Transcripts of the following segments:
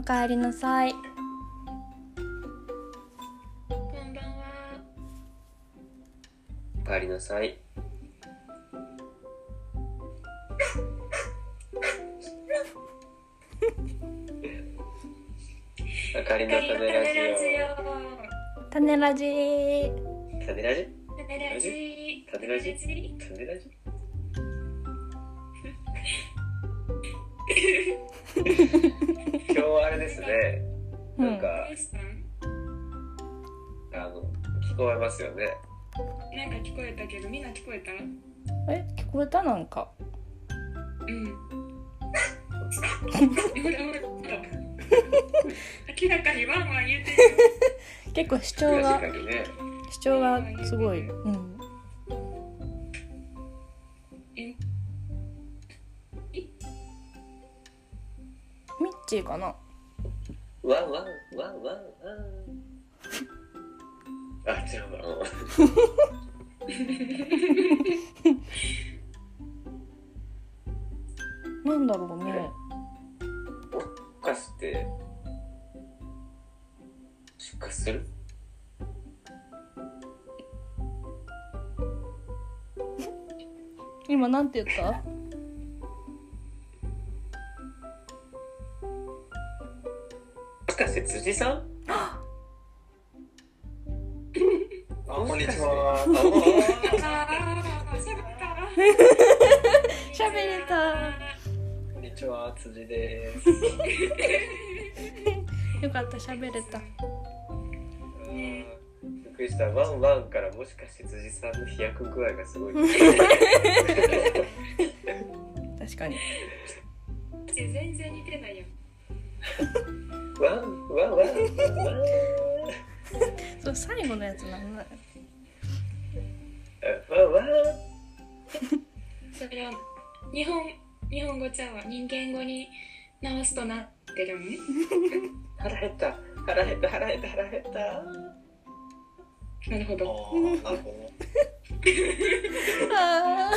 おかえりなさい。こんばんは。おかえりなさい。あかりの種ラジオ。種ラジ種ラジ種ラジ。種ラジ種ラジで。なんか、どうんあの、聞こえますよね。なんか聞こえたけど、みんな聞こえたえ、聞こえたなんか。うん。明らかにワンワン言ってるよ。結構主張がね。主張がすごい。うん。え？ミッチーかな？なんて言った？もしかして辻さん？あ、こんにちは。喋れた。こんにちは、辻です。よかった喋れた。した。ワンワンからもしかして辻さんの飛躍具合がすごい。確かに。全然似てないよ。ワンワンワンワン。そう最後のやつなんだ。ワンワン。それは日本日本語ちゃうわ。人間語に直すとなってるのね。腹減った。腹減った。腹減った。腹減った。なるほど。なるほど。あ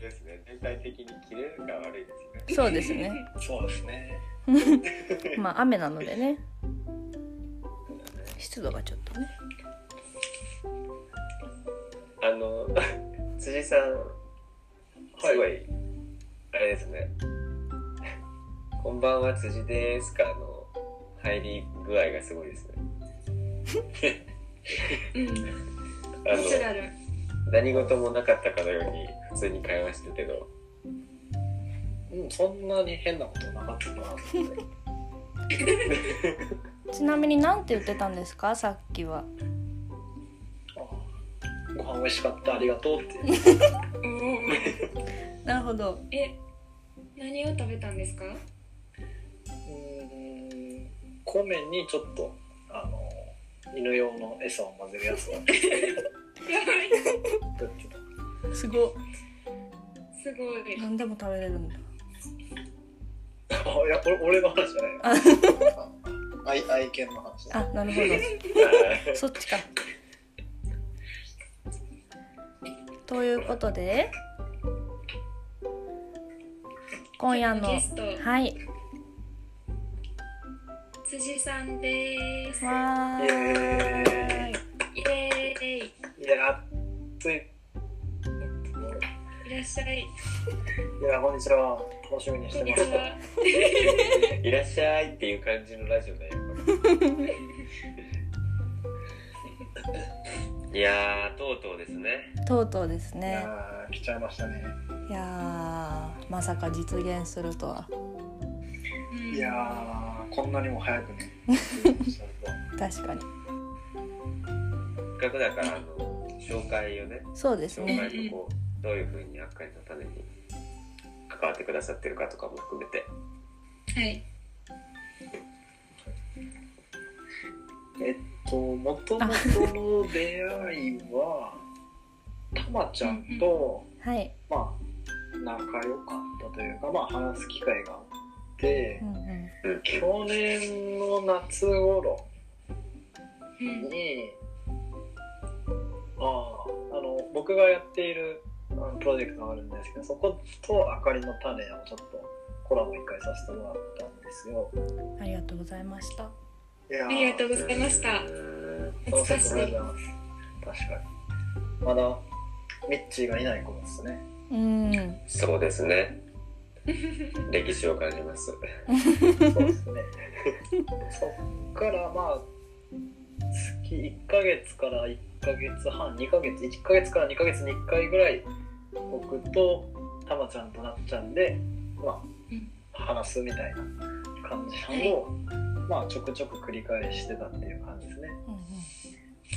ですね。全体的にキレが悪いですーそうですね。そうですね。まあ雨なのでね。湿度がちょっとね。あの辻さんすごい、あれですね。こんばんは辻ですからの入り具合がすごいですね。うん。あナチュラル。の何事もなかったかのように普通に会話してるけど、うん、そんなに変なことなかったな。ちなみになんて言ってたんですかさっきは。ご飯美味しかった、ありがとうって。なるほど。え、何を食べたんですか？うーん、米にちょっと、あの、犬用の餌を混ぜるやつすごすごいい。。何でも食べれるんだ。あいや俺俺の話じゃないよあ愛愛犬の話だあ、なるほど。そっちか。ということで今夜のはい辻さんです。わーイエイエーイ。いや暑いいらっしゃい。いやこんにちは楽しみにしてましたにちは。いらっしゃいっていう感じのラジオだよ。いやー、とうとうですね。とうとうですいねやー来ちゃいましたねいやーまさか実現するとはうんいやーこんなにも早くね。確かに。せっかくだから、あの、紹介をね、そうです紹ね介とこう、どういうふうに赤いの種に関わってくださってるかとかも含めて。はい。えっともともとの出会いは たまちゃんとはい、まあ仲良かったというかまあ話す機会があってうんうん、去年の夏頃うん。にあああの僕がやっているあのプロジェクトがあるんですけどそことあかりの種をちょっとコラボ一回させてもらったんですよ。ありがとうございました。いやありがとうございました。うん懐かしいありがとうございます確かにまだミッチーがいない頃ですねうんそうですね 歴史を感じます。そうですね。そっからまあ月1ヶ月から1ヶ月半2ヶ月1ヶ月から2ヶ月に1回ぐらい僕とたまちゃんとなっちゃんでまうんあ話すみたいな感じのを、まあちょくちょく繰り返してたっていう感じですね。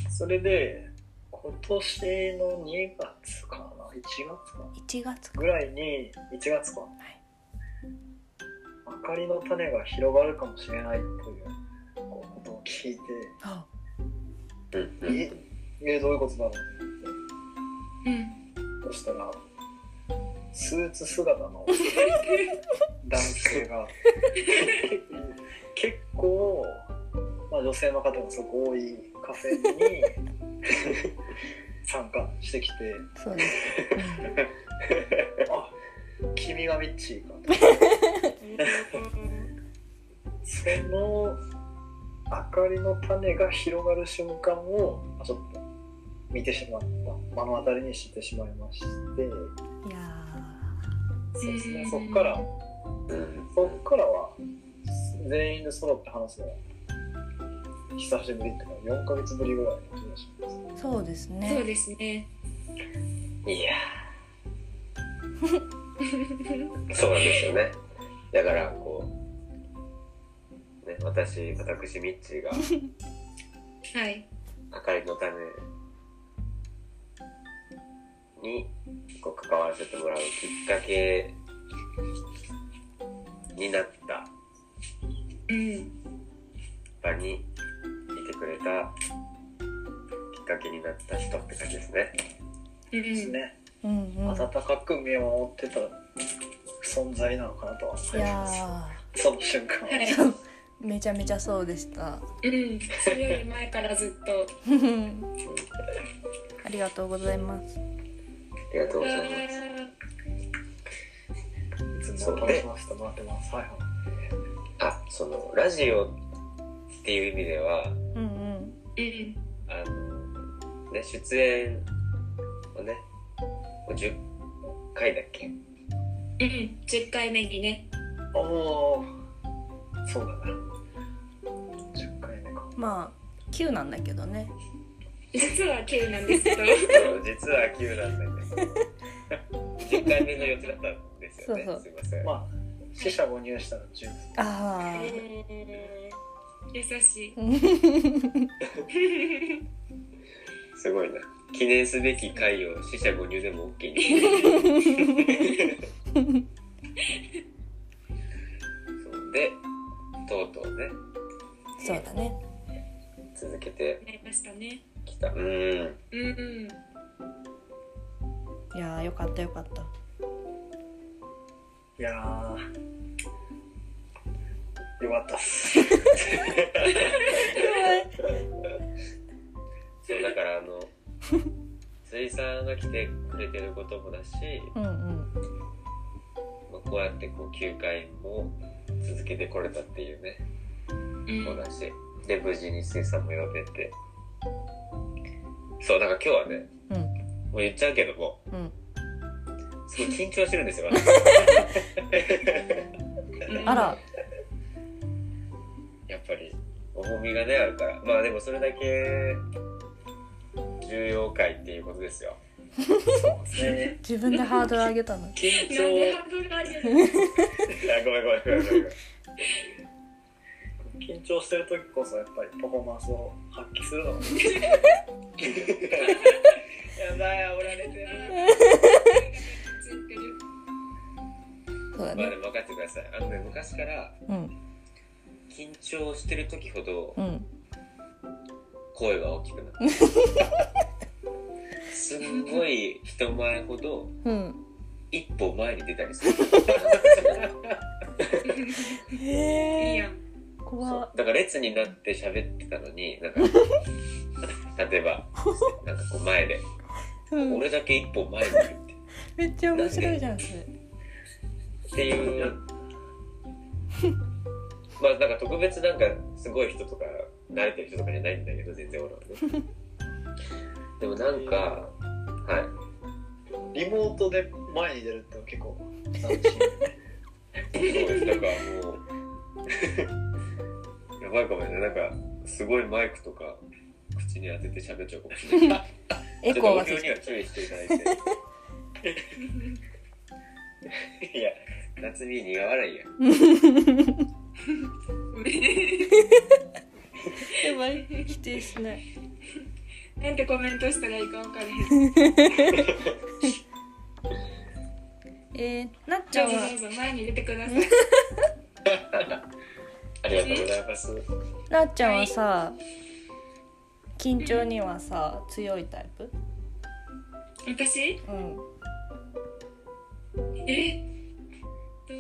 それで今年の2月かな？1月か1月ぐらいに1月か、明かりの種が広がるかもしれないということを聞いてあ。うんうん。ええどういうことだろう？うん。そしたらスーツ姿の 男性が結構、まあ、女性の方がすごく多いカフェに 参加してきてそうです、あ君がミッチーか。その明かりの種が広がる瞬間をまあちょっと見てしまった。目の当たりにしてしまいまして。うん、いやそうですねうんそっからうんそっからは全員で揃って話すのは久しぶりっていうか4ヶ月ぶりぐらいの気がします。ーそうですそうねですね。いやそうなんですよね。だからこうね私私ミッチーがはい。あかりの種にこう関わらせてもらうきっかけになったうん場にいてくれたきっかけになった人って感じですね。うん。ですね、うんうん。温かく見守ってた存在なのかなとは思いいます。やその瞬間。は、はいーめちゃめちゃそうでした。うんそれより前からずっと。ありがとうございます。ありがとうございます。いつも楽しませてもらってます。はいはい。あ、そのラジオっていう意味では、うんうんうん。あのね出演をね、10回だっけ？うん10回目にね。おおそうだな。10回目か。まあ9なんだけどね。実は9なんですけど。実は9なんだけど、10回目の予定だったんですよね。そうそう。すいません。まあ死者誤入したら10あ優しい。すごいな。記念すべき回を死者誤入でも OK に。そうで、とうとうね、あそうだね。続けて。なりましたね。きた。うーん。うん。いやーよかったよかった。いやーよかったっす。そうだからあの 辻さんが来てくれてることもだし、うんうん。まあ、こうやってこう9回も続けてこれたっていうね。うん。もだし。で無事に辻さんも呼べて。そうだから今日はねうん。もう言っちゃうけどもうん。すごい緊張してるんですよ あら。やっぱり重みがねあるから。まあでもそれだけ重要回っていうことですよ。ね 自分でハードル上げたの？緊張。ごめんごめんごめんごめん。緊張してる時こそやっぱりパフォーマンスを発揮するの。が やばい煽られてる。まあでも分かってください。あのね昔からうん。緊張してる時ほどうん声が大きくなる。すんごい人前ほどうん。一歩前に出たりする。へえ。いいやん。そ怖う。だから列になって喋ってたのになんか例えばなんかこう前でうん。俺だけ一歩前にいるって。めっちゃ面白いじゃんそれ。っていう。まあなんか特別なんかすごい人とか慣れてる人とかじゃないんだけど全然俺はね。でもなんかはい。リモートで前に出るって結構斬新そうですだからもうやばいかもね。なんかすごいマイクとか口に当てて喋っちゃうかもしれない。エちょっとには注意していただいて。いや夏美苦笑いや やばい。否定しない。なんてコメントしたらいいか分からへん。えー、なっちゃどうぞんは？どうぞ前に出てください。ありがとうございます。なっちゃんはさ緊張にはさ強いタイプ？私？うん。え？どう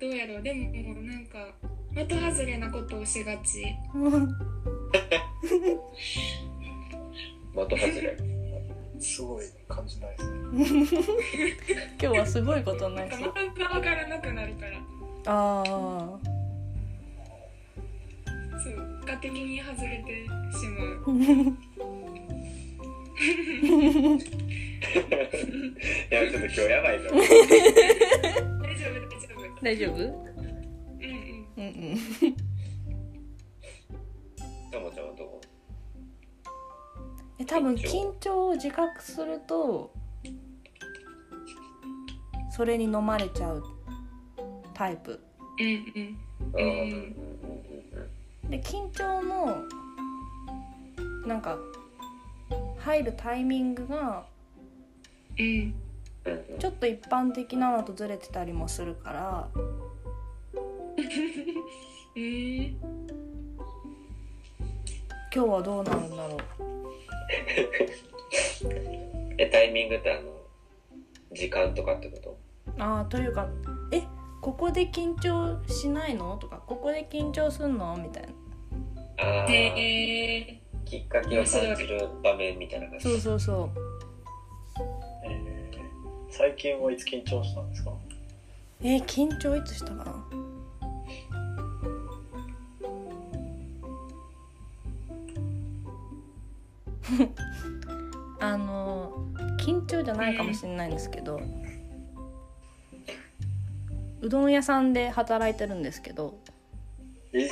どうやろう？でももうなんか的外れなことをしがち。的外れ。すごい感じないですね。今日はすごいことになり的そうが分からなくなるから。ああそう結果的に外れてしまう。いやちょっと今日やばいぞ。大丈夫大丈夫。大丈夫？うんうん。うんうんともちゃんはどう？え多分緊張。を自覚するとそれに飲まれちゃうタイプ。で緊張のなんか入るタイミングがちょっと一般的なのとずれてたりもするからう ん今日はどうなるんだろう。えタイミングってあの時間とかってこと？ああというか「えここで緊張しないの?」とか「ここで緊張すんの?」みたいな。あえきっかけを感じる場面みたいな感じ。そうそうそえー。最近はいつ緊張したんですか？うえー緊張いつしたかな？あの緊張じゃないかもしれないんですけどうどん屋さんで働いてるんですけどえ？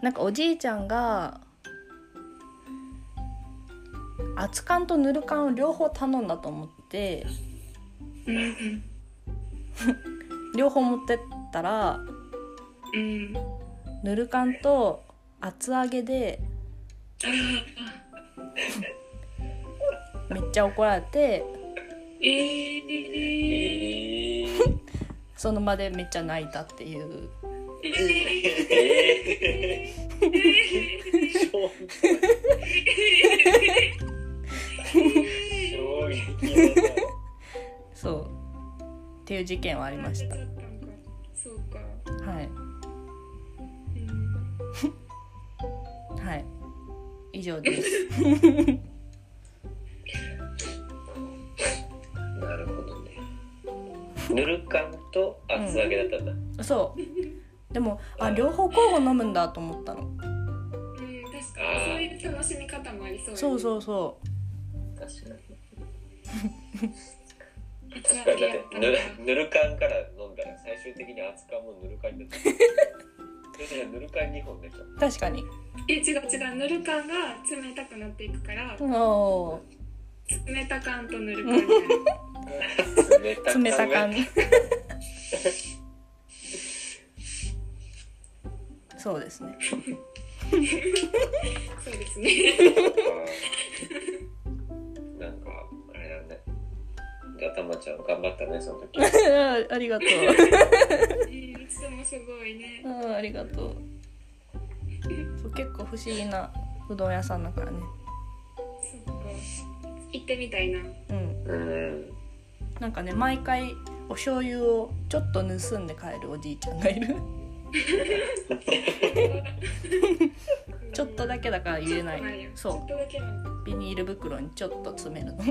なんかおじいちゃんが熱燗とぬる燗を両方頼んだと思って両方持ってったらうん。ぬる燗と厚揚げで めっちゃ怒られてえー、えー、その場でめっちゃ泣いたっていう。そう。っていう事件はありました。そうか。はい。うん。はい以上です。なるほどね。ぬる燗と厚揚げだったんだ、そう。でもあ両方交互飲むんだと思ったの。うん、確かに。そういう楽しみ方もありそうそううそう。そ確かに。厚確かに。だってぬるぬる燗から飲んだら最終的に熱燗もぬる燗になったぬる燗2本でしょ。う確かに。え違う違う。ぬる感が冷たくなっていくからお冷た感とぬる感になる冷ー冷た感そうですね。そうですね じゃあたまちゃん頑張ったねその時。ありがとう。うんいつもすごいね。うんありがとう。そう結構不思議なうどん屋さんだからね。そっか。行ってみたいな。うん。うんなんかね毎回お醤油をちょっと盗んで帰るおじいちゃんがいる。ちょっとだけだから言えない。そう。ビニール袋にちょっと詰めるの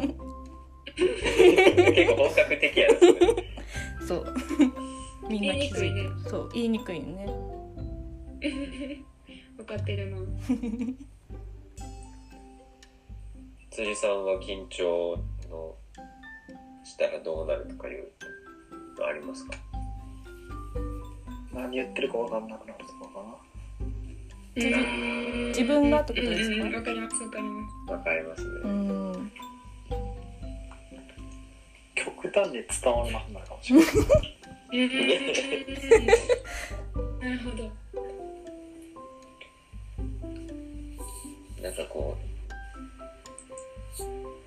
結構本格的やなそれそう。みんな気づいてる。そう言いにくいよね。分かってるな 辻さんは緊張のしたらどうなるとかいうのありますか？何言ってるか分かんなくなるとかかな。自分がってことですか？わかりますわかりますわかりますうねん極端に伝わらなくなるかもしれないうんなるほど。なんかこう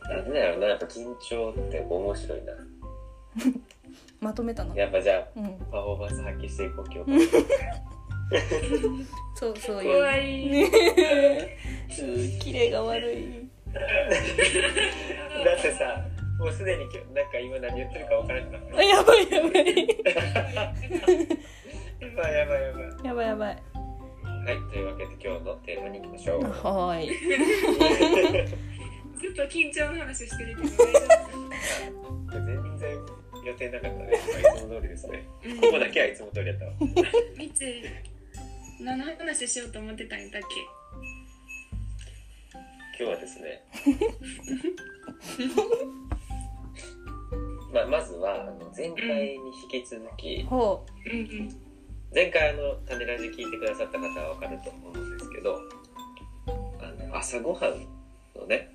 なんだろうなやっぱ緊張って面白いな。まとめたの？やっぱじゃうんあパフォーマンス発揮していこう今日。そうそういう怖いねうんキレが悪いだってさもうすでに今日なんか今何言ってるか分からなくなった。あやばいやばいやばい。やばいやばいやばいやばいはいというわけで今日のテーマに行きましょう。はーい。ずっと緊張の話してるけど大丈全然予定なかったね。いつも通りですね夫ここだけはいつも通りやったわ。みつ何の話しようと思ってたんだっ今日はですね まあまずはあの前回に引き。続き前回あの種ラジ聞いてくださった方は分かると思うんですけどあの朝ごはんのね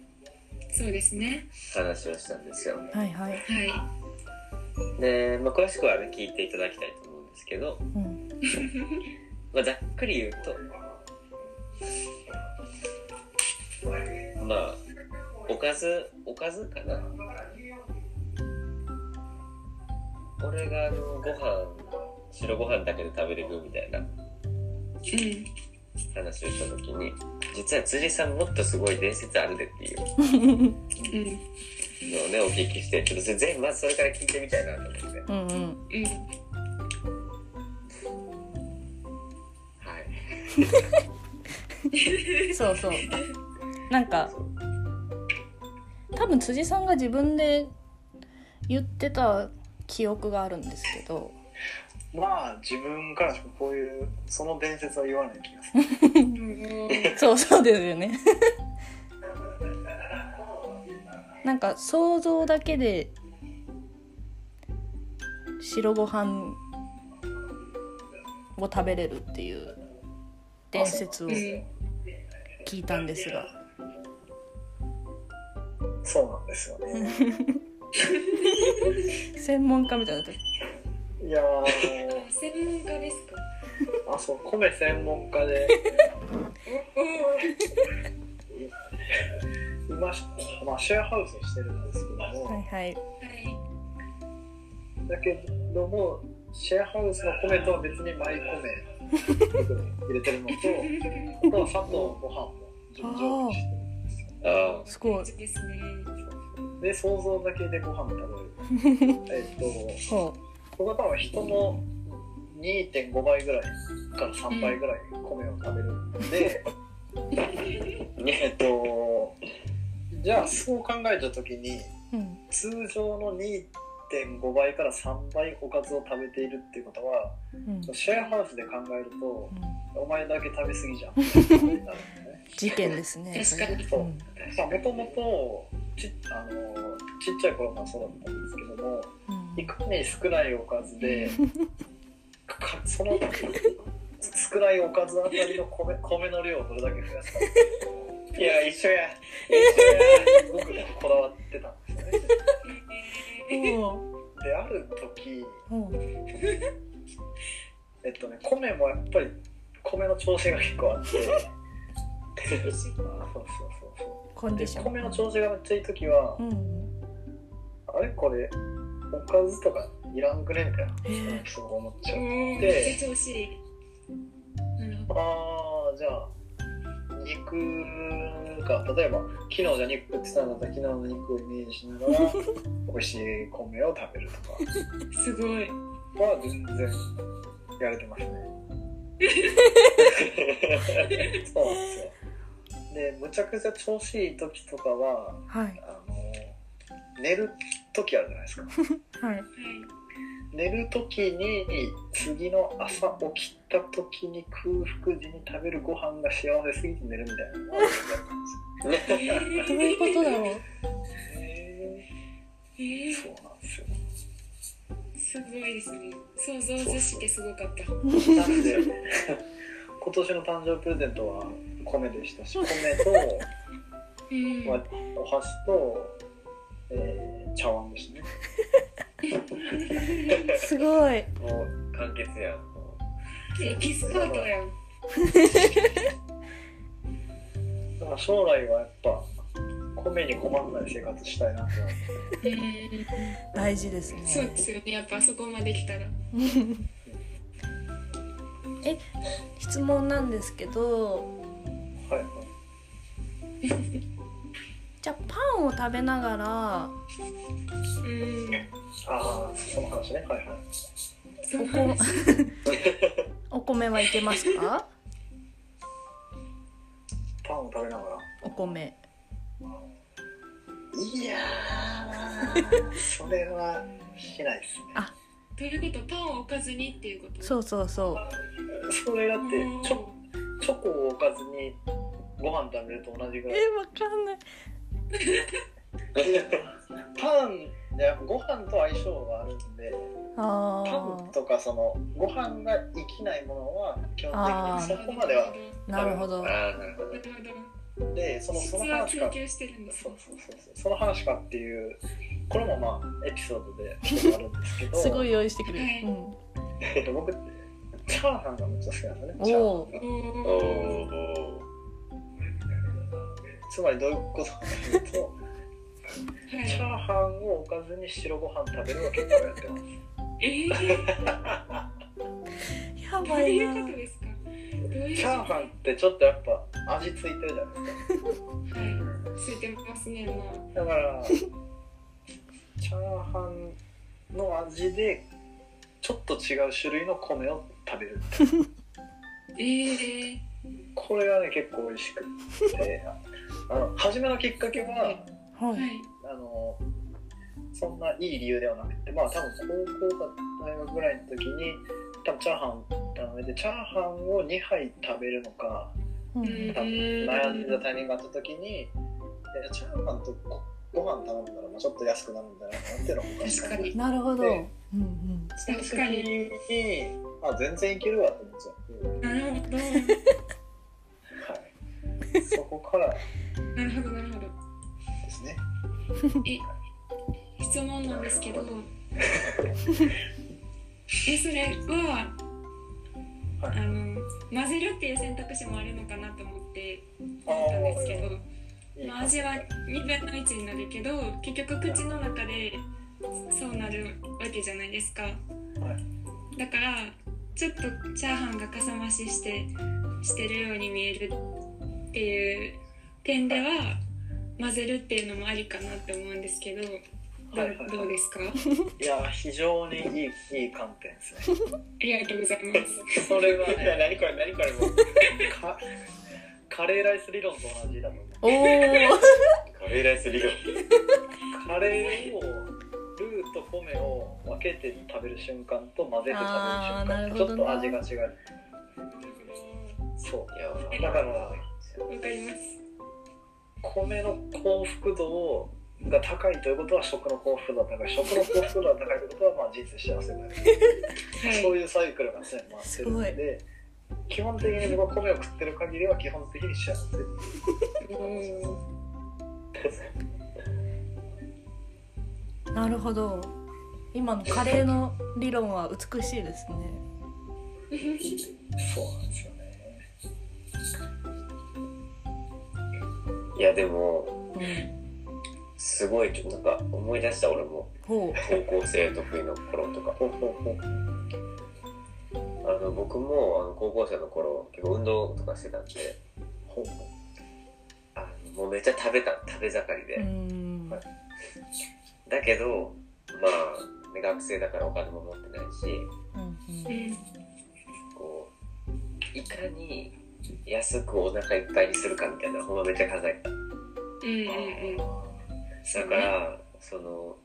そうですね。話をしたんですよ。うはいはい。はい。で、まあ、詳しくはね聞いていただきたいと思うんですけど、うん。まあ、ざっくり言うとまあおかずおかずかな俺があのご飯白ご飯だけで食べれるみたいなうん。話をした時に実は辻さんもっとすごい伝説あるでっていうう んのをねお聞きしてちょっとそれ全部まずそれから聞いてみたいなと思って。うんうん。うんはい。そうそう。なんか多分辻さんが自分で言ってた記憶があるんですけど。まあ自分からしかこういうその伝説は言わない気がする。う んそうそうですよね。なんか想像だけで白ご飯を食べれるっていう伝説をう。ん聞いたんですが。そうなんですよね 専門家みたいになっいやー。専門家ですか？あそう米専門家で。今し、まあ、シェアハウスをしてるんですけども、はいはい。はいだけどもシェアハウスの米とは別にマイ米入れてるのとあとは砂糖ご飯も順調にしてるんですよ。あすごい。ですねで想像だけでご飯食べる。えっとほここが多分人の2.5倍ぐらいから3倍ぐらい米を食べるんで、えっとじゃあそう考えた時にううん。通常の2.5倍から3倍おかずを食べているっていうことはうん。シェアハウスで考えるとうん。お前だけ食べ過ぎじゃん。ってなるんですね。事件ですね確かにもともとちあのちっちゃい頃からそうだったんですけどもうん。いかに少ないおかずでかその少ないおかずあたりの米米の量をどれだけ増やすかあいや一緒や。僕がこだわってたんですよね。ほである時うほうえっとね米もやっぱり米の調子が結構あってそうそうそうそう。コンディション。で米の調子がめっちゃいい時は、うんあれこれおかずとかいらんくねみたいなへえそう思っちゃっちゃ調子いい。なるほど。ああじゃあ肉か例えば昨日じゃあ肉食ってたんだったら昨日の肉をイメージしながら 美味しい米を食べるとすごい。かは全然やれてますねそうなんですよ。でむちゃくちゃ調子いい時とかははい。あの寝る時あるじゃないですか。はい。はい寝る時に次の朝起きた時に空腹時に食べるご飯が幸せすぎて寝るみたいなのがあるんですよ どういうことだろう。へえーー。そうなんですよすごいですね。想像図してすごかった。なんで今年の誕生日プレゼントは米でしたし 米と、うんまあ、お箸と、えー茶碗でしたね。すごい。もう完結やん。もエキスパートやん。だから将来はやっぱ米に困らない生活したいな。と思ってうん大事ですそうねですよねやっぱそこまで来たら。え質問なんですけど。はいはい。じゃあパンを食べながら。うん。ああその話ね。はいはい。おこ お米はいけますか？パンを食べながら。お米いやー それはしないですね。あということパンを置かずにっていうこと？そうそうそう。それだってチョチョコを置かずにご飯食べると同じぐらい。えわかんない。パンでやっぱご飯と相性があるんであパンとかそのご飯が生きないものは基本的にそこまではなるほど。なるほどでその質そのは話か。そうそうそうそう。その話かっていうこれもまあエピソードであるんですけど。すごい用意してくれる、はい。うん、えっと僕チャーハンがめっちゃ好きなんですよね。チャーハつまりどういうことかというとはい。チャーハンを置かずに白ご飯食べるは結構やってます。えー、やどういうばいなことですか？チャーハンってちょっとやっぱ味ついてるじゃないですか。はい。ついてますねまだからチャーハンの味でちょっと違う種類の米を食べる。あ えー、これがね結構美味しくて。あの初めのきっかけははい。はい。あのそんないい理由ではなくてまあ多分高校か大学ぐらいの時に多分チャーハン頼めてチャーハンを2杯食べるのかうん。悩んでたタイミングがあった時にえチャーハンとごご飯頼んだらまあちょっと安くなるんじゃないかなっていうのを思ったんです確かに。なるほど、でうんうん、その時確かににあ全然いけるわと思っちゃって、なるほど。はい、そこからなるほどなるほど。ですね。え質問なんですけど えそれははい。あの混ぜるっていう選択肢もあるのかなと思って思ったんですけどいい。まあ味は2分の1になるけど結局口の中でそうなるわけじゃないですか、だからちょっとチャーハンがかさ増ししてしてるように見えるっていう点では混ぜるっていうのもありかなって思うんですけどはいはいはいどうですか？いや非常にいいいい観点ですね。ありがとうございます。それはーいやね何これ何これもう。かカレーライス理論と同じだと思う。おおカレーライス理論。カレーをルーと米を分けて食べる瞬間と混ぜて食べる瞬間ちょっと味が違う。そう。いやだからわかります。米の幸福度が高いということは食の幸福度が高い。食の幸福度が高いということはまあ人生幸せになる、そういうサイクルが常に回ってるので基本的に僕は米を食ってる限りは基本的に幸せ。なるほど。今のカレーの理論は美しいですね。そうなんですよね。いやでもうんすごいちょっとなんか思い出した俺も。ほ高校生得意の頃とか。あの僕もあの高校生の頃結構運動とかしてたんで。あのもうめっちゃ食べた食べ盛りで、はい。だけどまあ、ね、学生だからお金も持ってないし。うんうん。こういかに安くお腹いっぱいにするかみたいなほんまめっちゃ考えた。うんうんうんだからその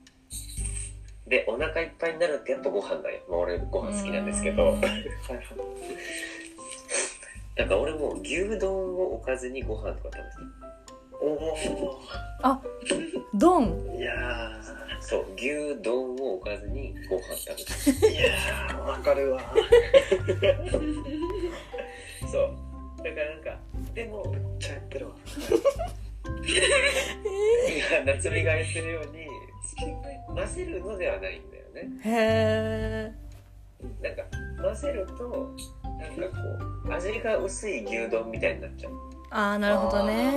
でお腹いっぱいになるってやっぱご飯だよ、まあ、俺ご飯好きなんですけど。うん。か俺もう牛丼をおかずにご飯とか食べておドンおいやたそう牛丼をおかずにご飯食べてーいやーわかるわ。た そう。だからなんかでもめっちゃやってるわ。今 夏美が言ってるように混ぜるのではないんだよね。へえなんか混ぜるとなんかこう味が薄い牛丼みたいになっちゃう。ああなるほどね。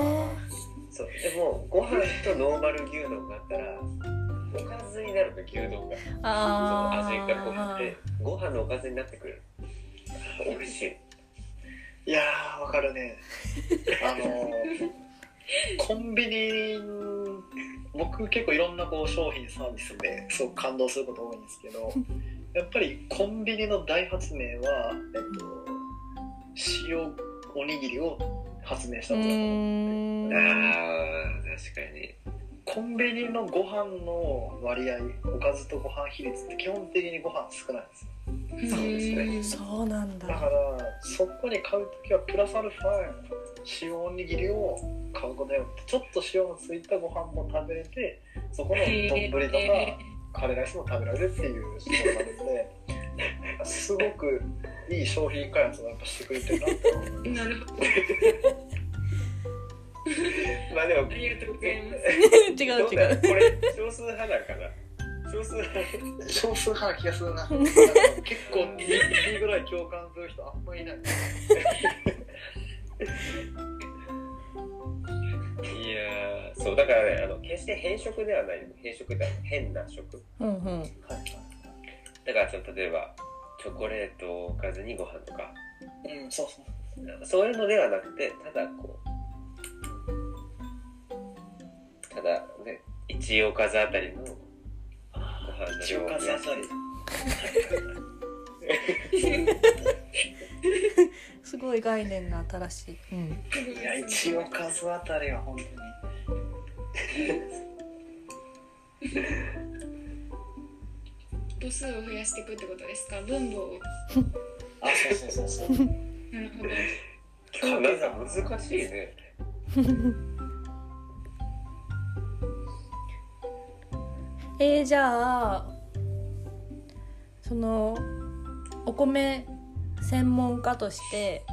そう。でもご飯とノーマル牛丼があったらおかずになるの牛丼が。そのあ味が濃くあてご飯のおかずになってくれる美味しい。いやーわかるね。あのー コンビニ僕結構いろんなこう商品サービスですごく感動すること多いんですけど やっぱりコンビニの大発明は、えっと、塩おにぎりを発明したうことだと思うーん。あー確かに。コンビニのご飯の割合おかずとご飯比率って基本的にご飯少ないんですよそうですね。そうなんだ。だからそこに買う時はプラスアルファ塩おにぎりを買うことによってちょっと塩のついたご飯も食べれてそこの丼とかカレーライスも食べられるっていうところなのですごくいい商品開発をやっぱしてくれてるなって思いますなるほど。まあでもありがとうございます。違どうう違う。だこれ少数派なんかな少数派。少数派な気がするな。結構2ぐらい共感する人あんまりいない。いやーそうだからねあの決して変色ではない。変色ではない変な食。うんうん。はい。だからその例えばチョコレートをおかずにご飯とか。うんそうそう。そういうのではなくてただこうただね一おかずあたりの一応量を。増やし数あたりすごい概念が新しい、うん、いや一応数あたりは本当に。母数を増やしていくってことですか分母をあそうそうそうそう。なるほど。難しいね えー、じゃあそのお米専門家として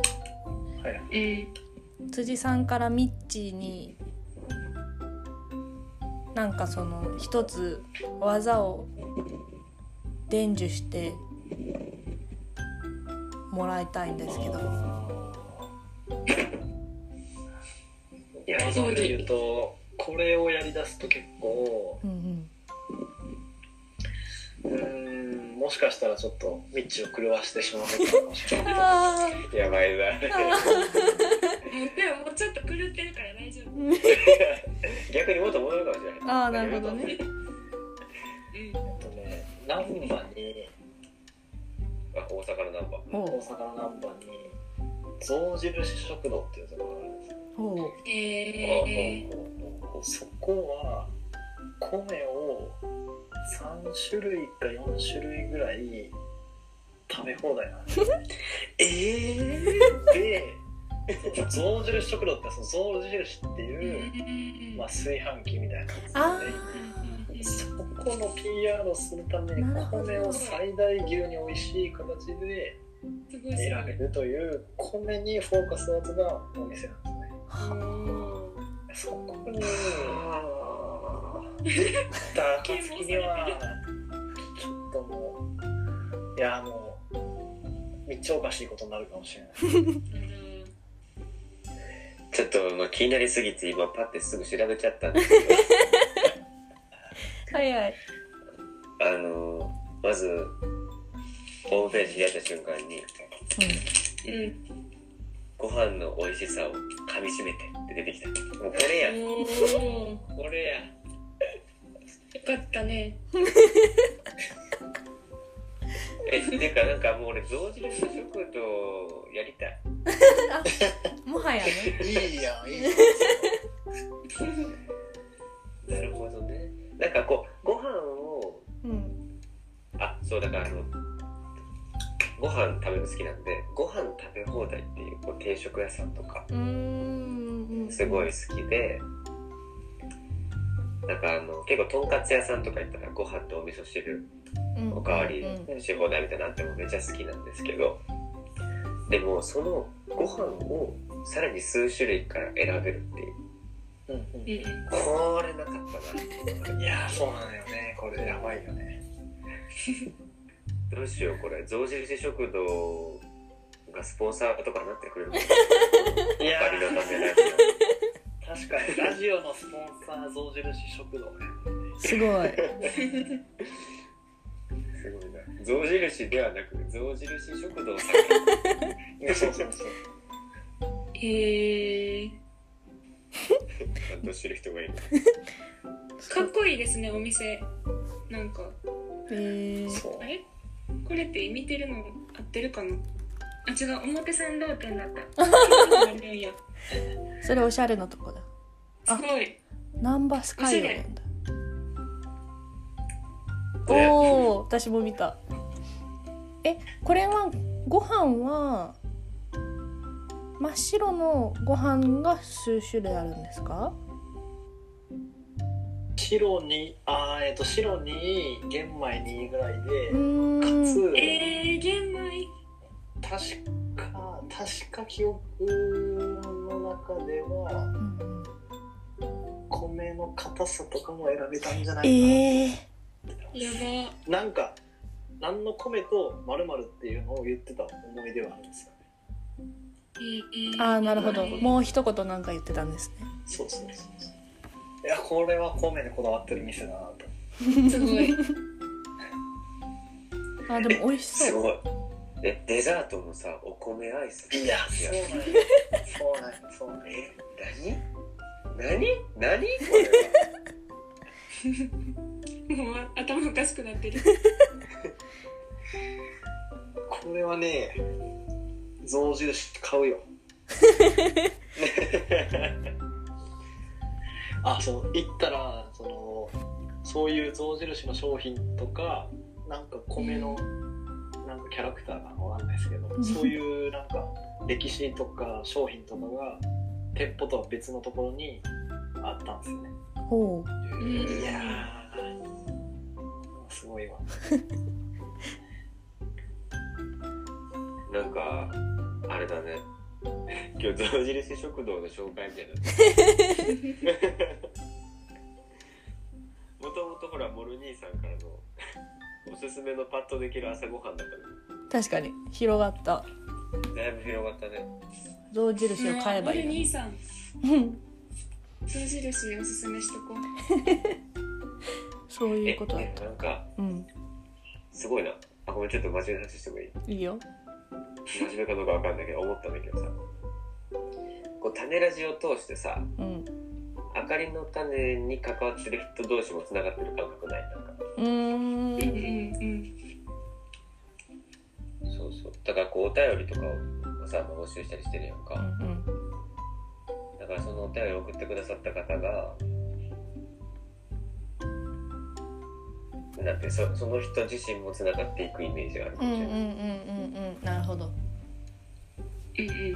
はい。うん辻さんからミッチーになんかその一つ技を伝授してもらいたいんですけど。いやそれで言うとこれをやりだすと結構うんうんうーん。もしかしたらちょっとミッチを狂わしてしまうかもしれない あやばいな。もうでももうちょっと狂ってるから大丈夫。ー逆にもっと戻るかもしれないあーなるほどね。うん。えっとね難波にあ大阪のナンバーほ大阪の難波に象印食堂っていうところがあるんですよ。う。ほうえー、そこは米を3種類か4種類ぐらい食べ放題なんですよ。ええで象印食堂ってその象印っていう、うん。まあ、炊飯器みたいな。あうんそこの PR をするために米を最大級に美味しい形で選べるという米にフォーカスのやつがお店なんですね。そこに行った暁にはちょっともういやもうめっちゃおかしいことになるかもしれない。ちょっと、まあ、気になりすぎて今パッてすぐ調べちゃったんですけ早い。どあのまずホームページ開いた瞬間にうん。ご飯の美味しさを噛みしめてって出てきた。もうこれや。これやよかったね。えっていうかなんかもう俺象印食堂やりたい。もはやね。いいやんいいやんなるほどね。なんかこうご飯をうん。あそうだからあのご飯食べるの好きなんでご飯食べ放題っていうこう定食屋さんとかすごい好きでなんかあの結構とんかつ屋さんとか行ったらご飯とお味噌汁おかわりうんし放題みたいなのあってもめっちゃ好きなんですけど。でもそのご飯をさらに数種類から選べるっていう。うんうん。これなかったないやそうなのよね。これやばいよね。どうしようこれ。象印食堂がスポンサーとかなってくれるのか。いやバリのため確かに。ラジオのスポンサー象印食堂ね。すごい。オすごいな。象印ではなく象印食堂さん。へー。ちゃんとしてる人がいる。かっこいいですねお店。なんか。えー、そう。あれ？これって見てるの合ってるかな？あ違う表参道店だった。それおしゃれなとこだ。すごい。ナンバスカイオなんだねおお私も見た。えこれはご飯は真っ白のご飯が数種類あるんですか？白にあーえっ、と白に玄米にぐらいでうーん。かつえー、玄米確か確か記憶の中ではうん米の硬さとかも選べたんじゃないかな、えー、やばなんか何の米と〇〇っていうのを言ってた思い出はあるんですよね。えー、ああなるほど。もう一言なんか言ってたんですね。そうそうそうそう。いやこれは米にこだわってる店だなと。すごい。あでも美味しそう。すごいでデザートもさお米アイス。いやそうなんや。そうなんや。そうなんや。え何？何？何？これはもう頭おかしくなってる。これはね象印買うよ。あそう行ったらそのそういう象印の商品とかなんか米のなんかキャラクターがわかんないですけどそういうなんか歴史とか商品とかが店舗とは別のところにあったんですよね。ほう。うんいやー。すごいわ。なんかあれだね。今日象印食堂の紹介みたいな。もともとほらモル兄さんからのおすすめのパッとできる朝ごはんだか確かに。広がった。らだいぶ広がったね。象印を買えばいい俺のに兄さん。うん。象印おすすめしとこう。そういうえことだった。なんかうん。すごいな。あごめんちょっと真面目な話してもいい？いいよ。真面目かどうかわかんないけど思ったんだけどさ。こう種ラジを通してさうん。明かりの種に関わってる人同士もつながってる感覚ない？なんかうーん。うんうんうん。そうそう。だからこうお便りとかをさ募集したりしてるやんか、うんだからそのお便りを送ってくださった方がなんてそその人自身もつながっていくイメージがあるかうんうんもしれない、うんうんうんなるほど。うんうん。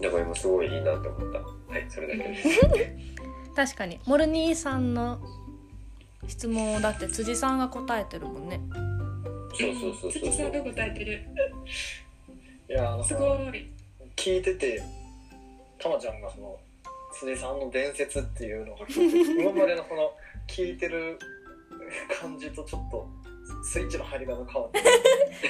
だから今すごいいいなと思った。はいそれだけです。確かに。モルニーさんの質問をだって辻さんが答えてるもんね。そうそうそうそう。辻さんが答えてる。いやあのすごい。聞いててたまちゃんがその辻さんの伝説っていうのが 今までのこの聞いてる感じとちょっとスイッチの入り方変わって。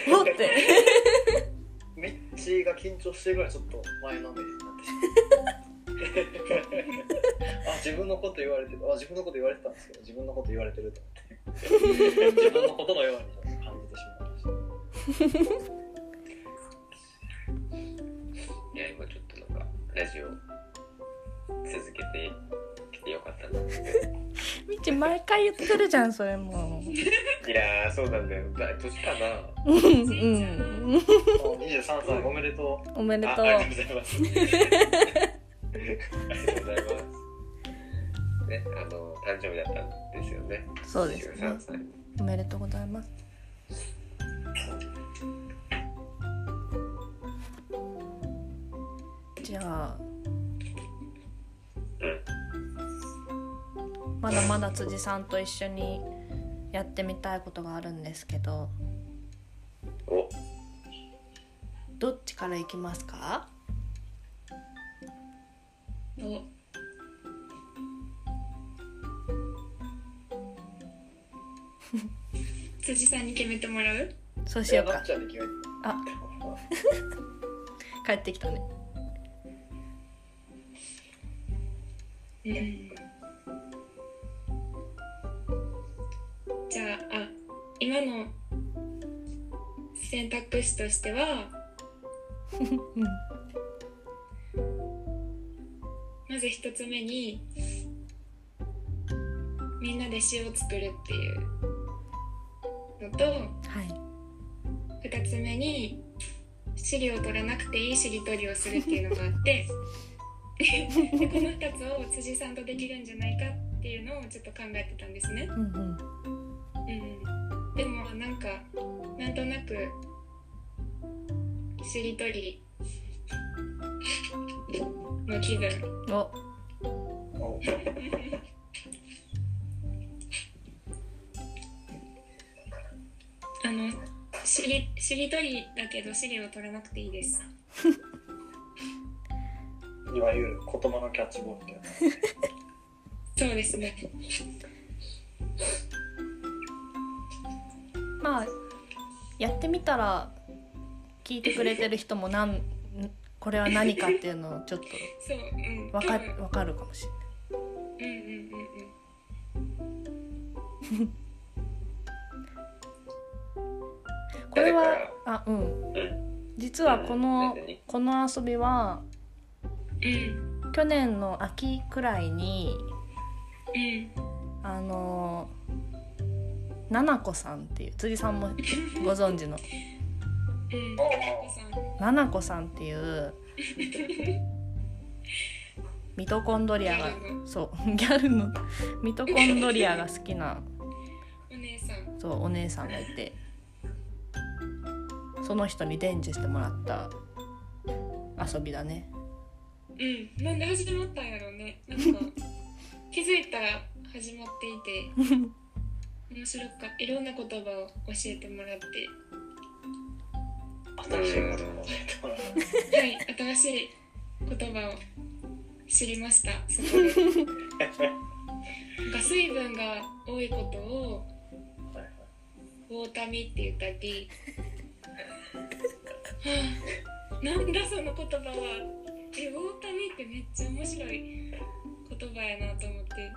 持って。ミッチーが緊張してるぐらいちょっと前のめりになってしまう あ自分のこと言われてる。あ自分のこと言われてたんですけど自分のこと言われてると思って。自分のことのように感じてしまいました。いや今ちょっとなんかラジオ続けてきてよかったな。みち毎回言ってるじゃんそれも。いやーそうなんだよ。だ年かな。うんうん。23歳おめでとう。おめでとう。あありがとうございます誕生日だったんですよね。そうですね。23歳。おめでとうございます。じゃあまだまだ辻さんと一緒にやってみたいことがあるんですけどお、どっちからいきますか？お辻さんに決めてもらう？そうしようか。あ帰ってきたね。うん。じゃああ今の選択肢としては？うん。まず一つ目にみんなで詩を作るっていうのとはい。二つ目に資料を取らなくていいしりとりをするっていうのがあって でこの二つを辻さんとできるんじゃないかっていうのをちょっと考えてたんですね。うんうん。うん、でもなんかなんとなくしりとりの気分あのしりしりとりだけど資料を取らなくていいです。いわゆる言葉のキャッチボールみたいなそうですね。まあやってみたら聞いてくれてる人もなんこれは何かっていうのをちょっとそううん。わか多分わかるかもしれない。うんうんうんこれはあうん。うん。実はこのうんこの遊びはうん。去年の秋くらいにうん。あのななこさんっていう辻さんも ご存知の。ななこさん。っていうミトコンドリアがそうギャルの ミトコンドリアが好きなお姉さん。そうお姉さんがいてその人に伝授してもらった遊びだね。うん。なんで始まったんやろうね。なんか 気づいたら始まっていて面白かいろんな言葉を教えてもらって。新しいことも教えてもらうはい。新しい言葉を知りました。そこで。なんか水分が多いことをウォータミって言ったりはあ なんだその言葉はえウォータミってめっちゃ面白い言葉やなと思って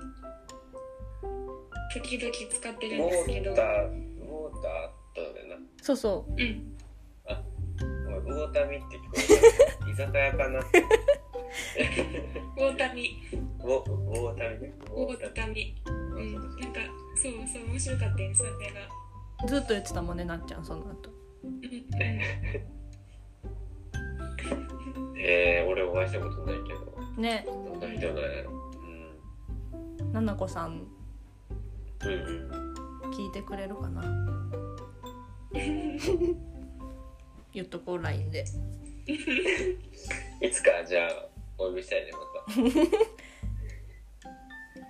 時々使ってるんウォですけどーター、ウォーターとだよな。そうそうんお前ウォーターミって聞こえた。居酒屋かな。ウォータミウォウォーターミね。ウォータミうんなんかそうそう面白かったよそれがうずっと言ってたもんねなっちゃんその後うんうん えー、俺お会いしたことないけど。ねどんな人なんやろ。ななこさんうん。うんうん。聞いてくれるかな？言っとこう LINE でいつかじゃあお呼びしたいねまた。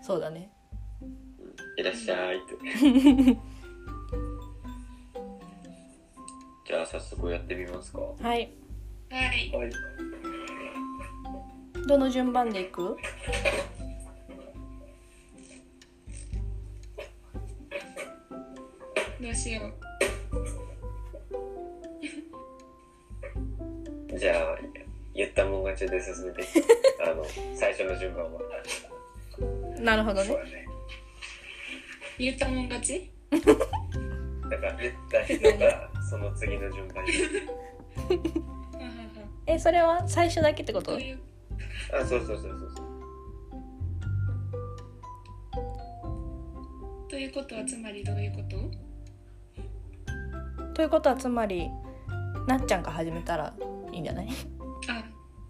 そうだねいらっしゃいって。じゃあ早速やってみますか。はい。はい。はい。どの順番でいく？どうしよう。じゃあ言ったもん勝ちで進めて。あの最初の順番は。なるほどね。そうだね。言ったもん勝ち？だから言った人がその次の順番に。えそれは最初だけってこと？というあそうそうそうそう。そう。ということ？はつまりどういうこと？ということはつまりなっちゃんが始めたらいいんじゃない？あ、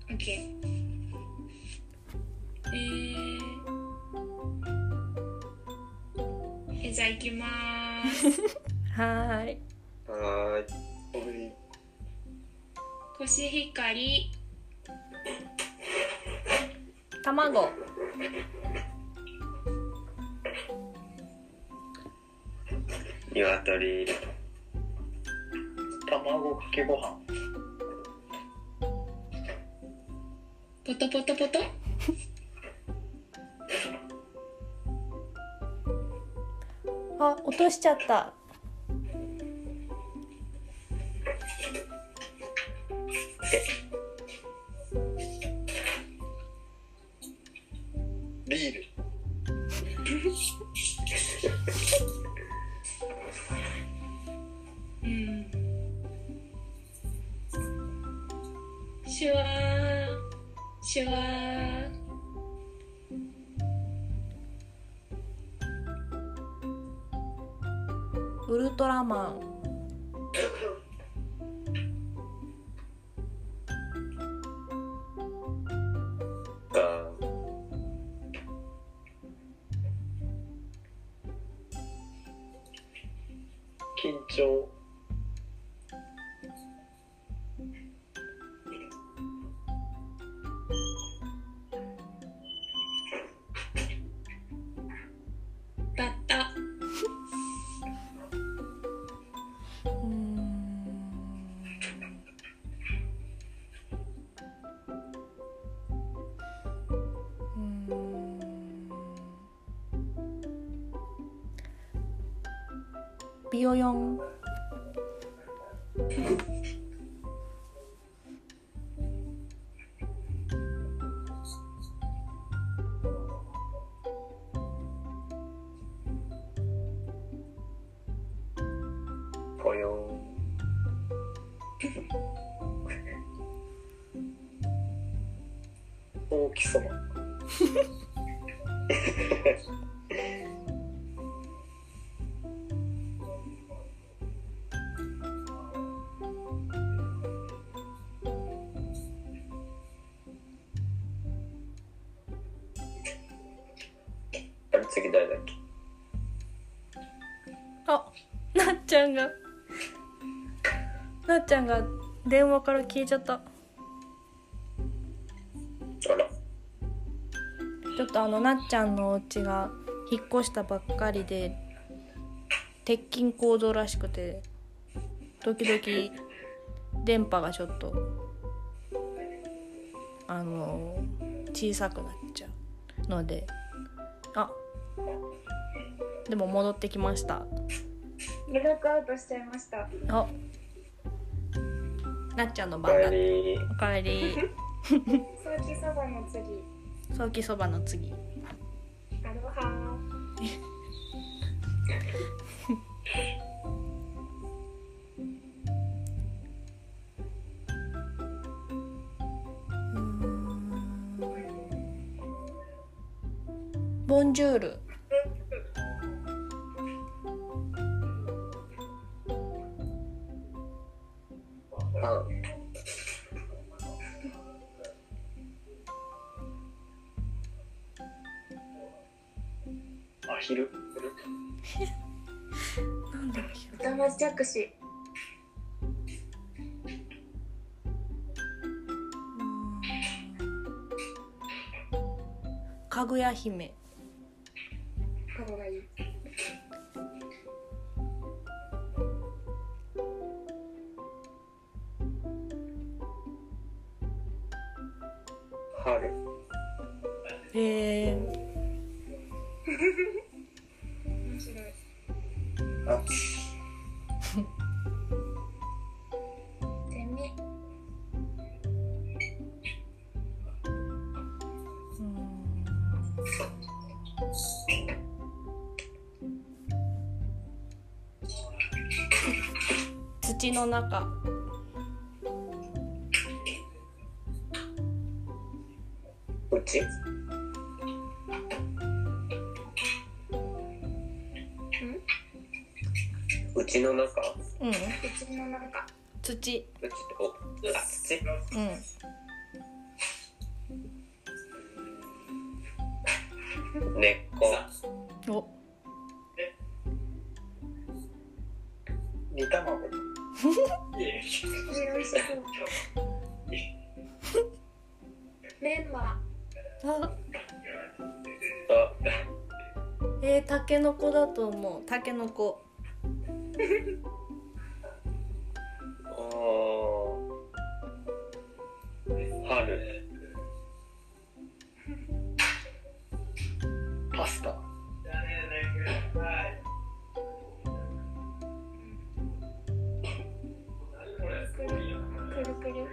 オッケー。えー、じゃあ行きます。はーいはーいコシヒカリ卵。鶏。卵かけご飯。ポトポトポト。あ落としちゃったビヨ次誰だっけ？あなっちゃんが。なっちゃんが電話から消えちゃった。あら。ちょっとあのなっちゃんのお家が引っ越したばっかりで鉄筋構造らしくて時々電波がちょっとあの小さくなっちゃうので。あでも戻ってきました。アウトしちゃいました。あなっちゃんのお番だ。かえり。おかえり。ソーキそばの次。早期そばの次かぐや姫。の中。うち？うちの中？うん。口の中。土。うち？おあ土。うん。根っこ。おケノコだと思う。タケノコ。あー。春パスタ。くるくる。くる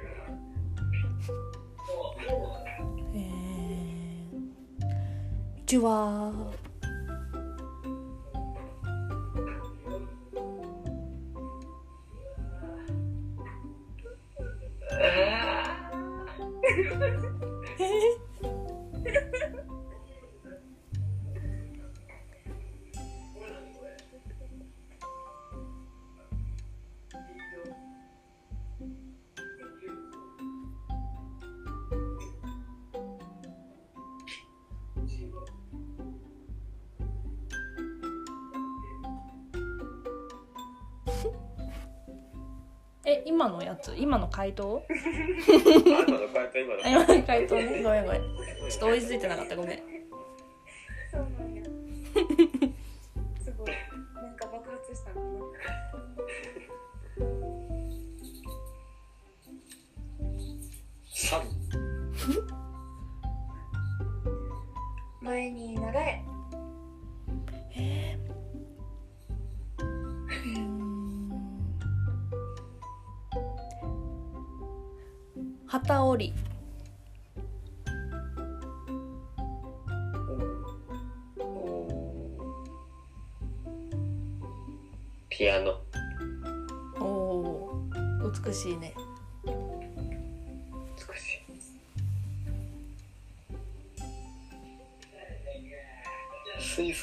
えー、ジュワ今のやつ今の回答？あ今の回答今の。あ今の回答ね。ごめんごめん。ちょっと追いついてなかった。ごめん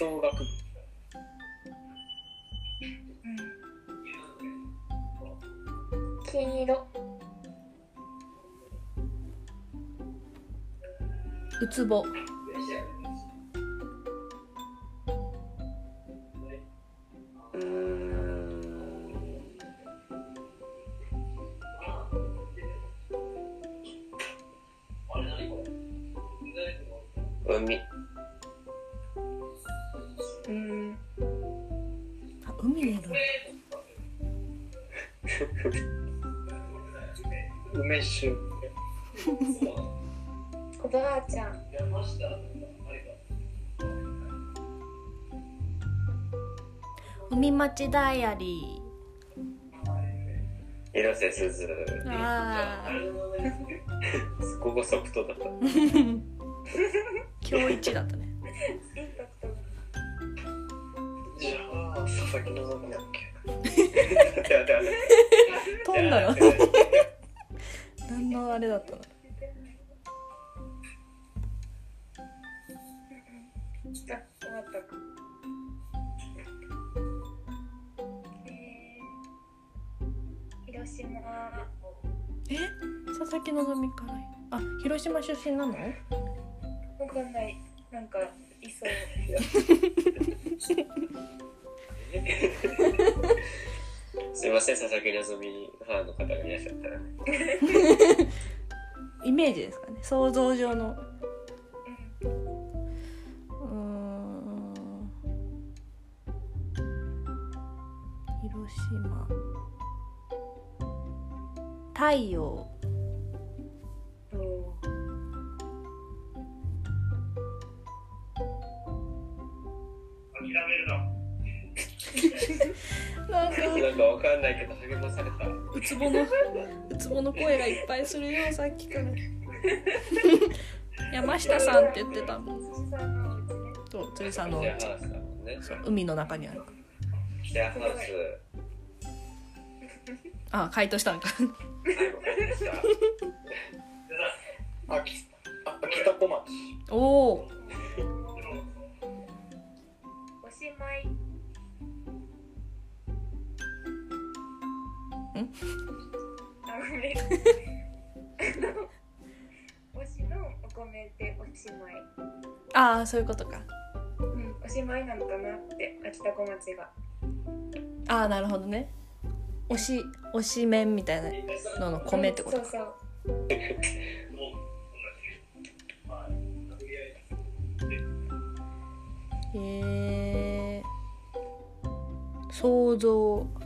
吹奏楽部。金色。うつぼ町ダイアリ広瀬すずーあここ即答だった。ー今日一だったね。じゃあ佐々木希だっけ？飛んだよ身なの？わかんない。なんかいそう。すいません佐々木希ファンの方がいらっしゃったら。イメージですかね？想像上の。ん。広島。太陽うつぼの声がいっぱいするよさっきから。山下さんって言ってたもん。辻さんの。お家ねそう釣りさんのお家海の中にある。シェアハウスあ 回答したのか。おおおしまい。ん？まれる推しのお米でおしまい。ああそういうことか。うんおしまいなのかなって秋田小町が。ああなるほどね。推し推し麺みたいなのの米ってことか、うん、そうそう。へえ、想像。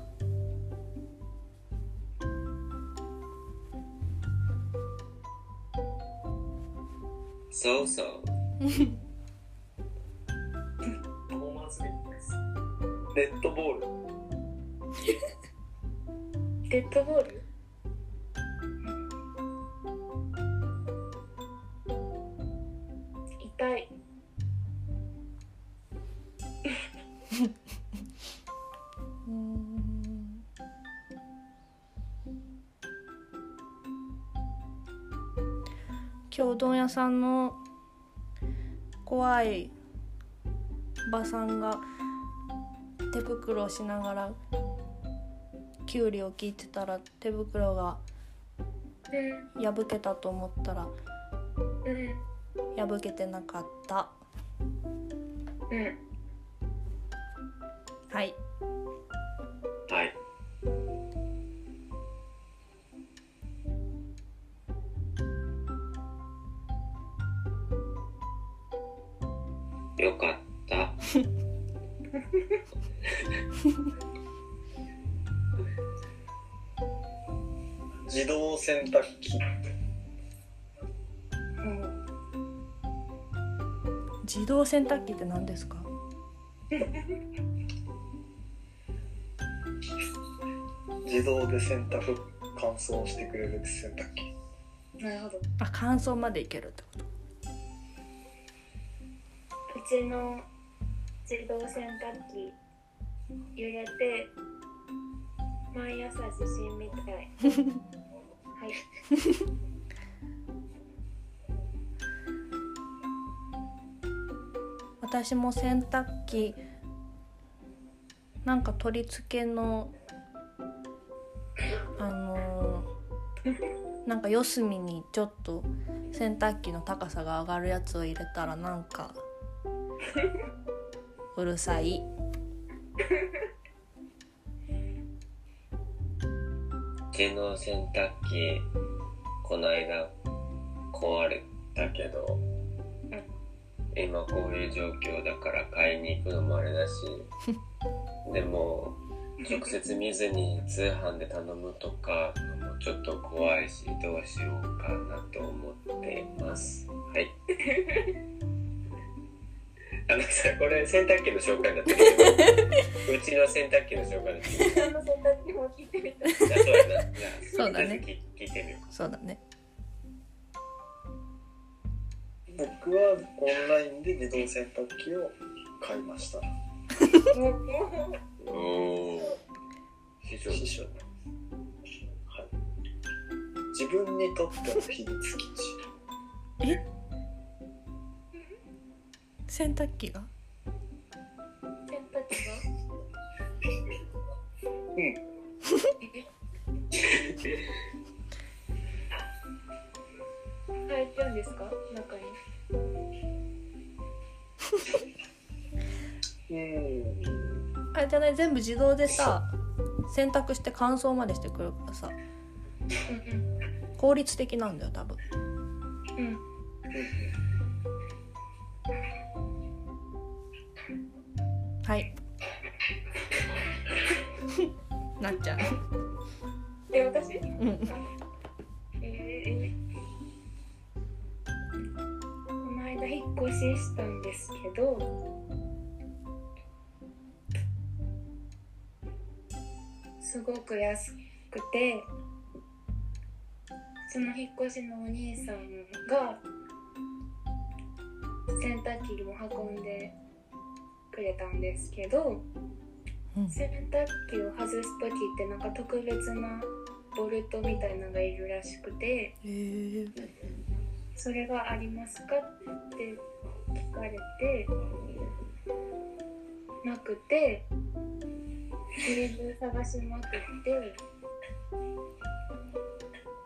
そうそう。友達です。デッドボール。デッドボール？屋さんの怖いおばさんが手袋をしながらきゅうりを切ってたら手袋がうん破けたと思ったらうん破けてなかった。うんはいはいよかった。自動洗濯機。うん。自動洗濯機って何ですか？自動で洗濯乾燥してくれる洗濯機。なるほど。あ乾燥までいけるってこと？うちの自動洗濯機揺れて毎朝地震みたい。はい。私も洗濯機なんか取り付けのあのー なんか四隅にちょっと洗濯機の高さが上がるやつを入れたらなんかうるさい。うちの洗濯機この間壊れたけど今こういう状況だから買いに行くのもあれだしでも直接見ずに通販で頼むとかもちょっと怖いしどうしようかなと思ってます。はい。あのさこれ 洗濯機の紹介になってる。うちの洗濯機の紹介になってる。あの洗濯機も聞いてみたい。あそうやなじゃあそうだね。聞いてみよう。そうだね。僕はオンラインで自動洗濯機を買いました。おお非常に師匠。はい。自分にとっての秘密基地。え？洗濯機が？洗濯機が入ってるん。ですか中にうん。あれじゃない全部自動でさ洗濯して乾燥までしてくるからさうん効率的なんだよ多分。うんうんはい。なっちゃう。え私？うん。えーこの間引っ越ししたんですけどすごく安くてその引っ越しのお兄さんが洗濯機も運んでくれたんですけどうん。洗濯機を外す時ってなんか特別なボルトみたいなのがいるらしくてえ。ー、それがありますかって聞かれてなくて家中探しまくって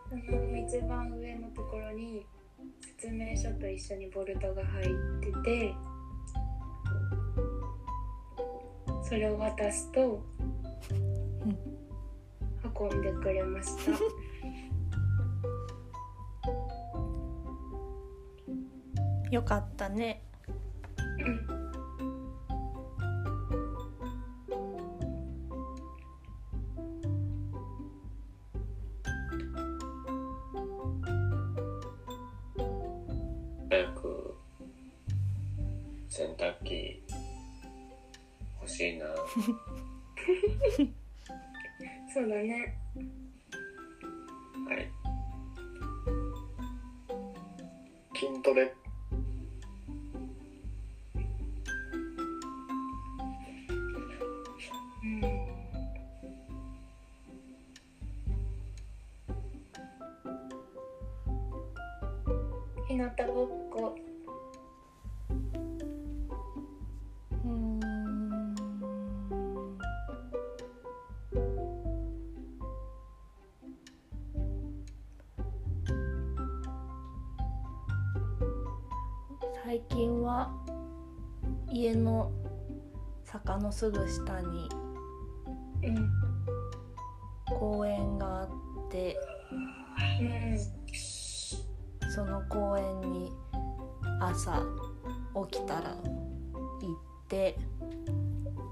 その一番上のところに説明書と一緒にボルトが入っててそれを渡すと運んでくれました。よかったねのすぐ下にうん公園があってうんその公園に朝起きたら行って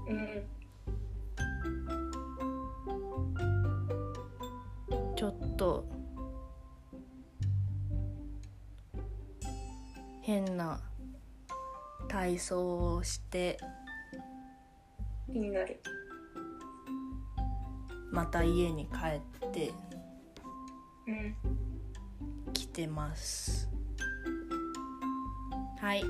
うんちょっと変な体操をしてになる。また家に帰ってうん。きてます。はい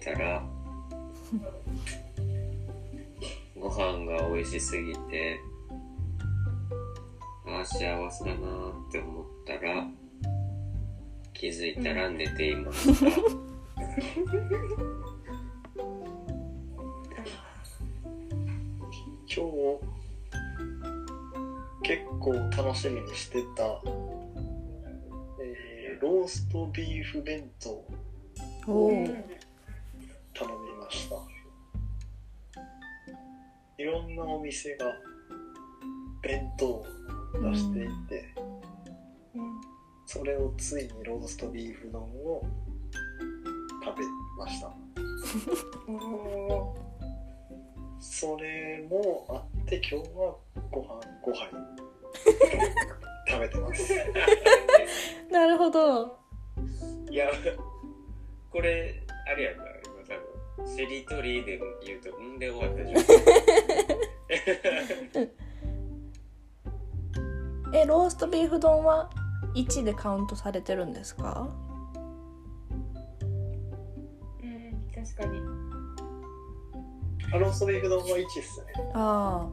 たらご飯が美味しすぎてああ幸せだなーって思ったら気づいたら寝ていました、今日結構楽しみにしてた、えーローストビーフ弁当。おおろんなお店が弁当を出していて、うんそれをついにローストビーフ丼を食べました。それもあって今日はご飯5杯食べてます。なるほど。いや、これ、あれやんな、今多分、しりとりで言うと、んで終わったじゃん。えローストビーフ丼は1でカウントされてるんですか？うん確かに。あローストビーフ丼は1っすね。あ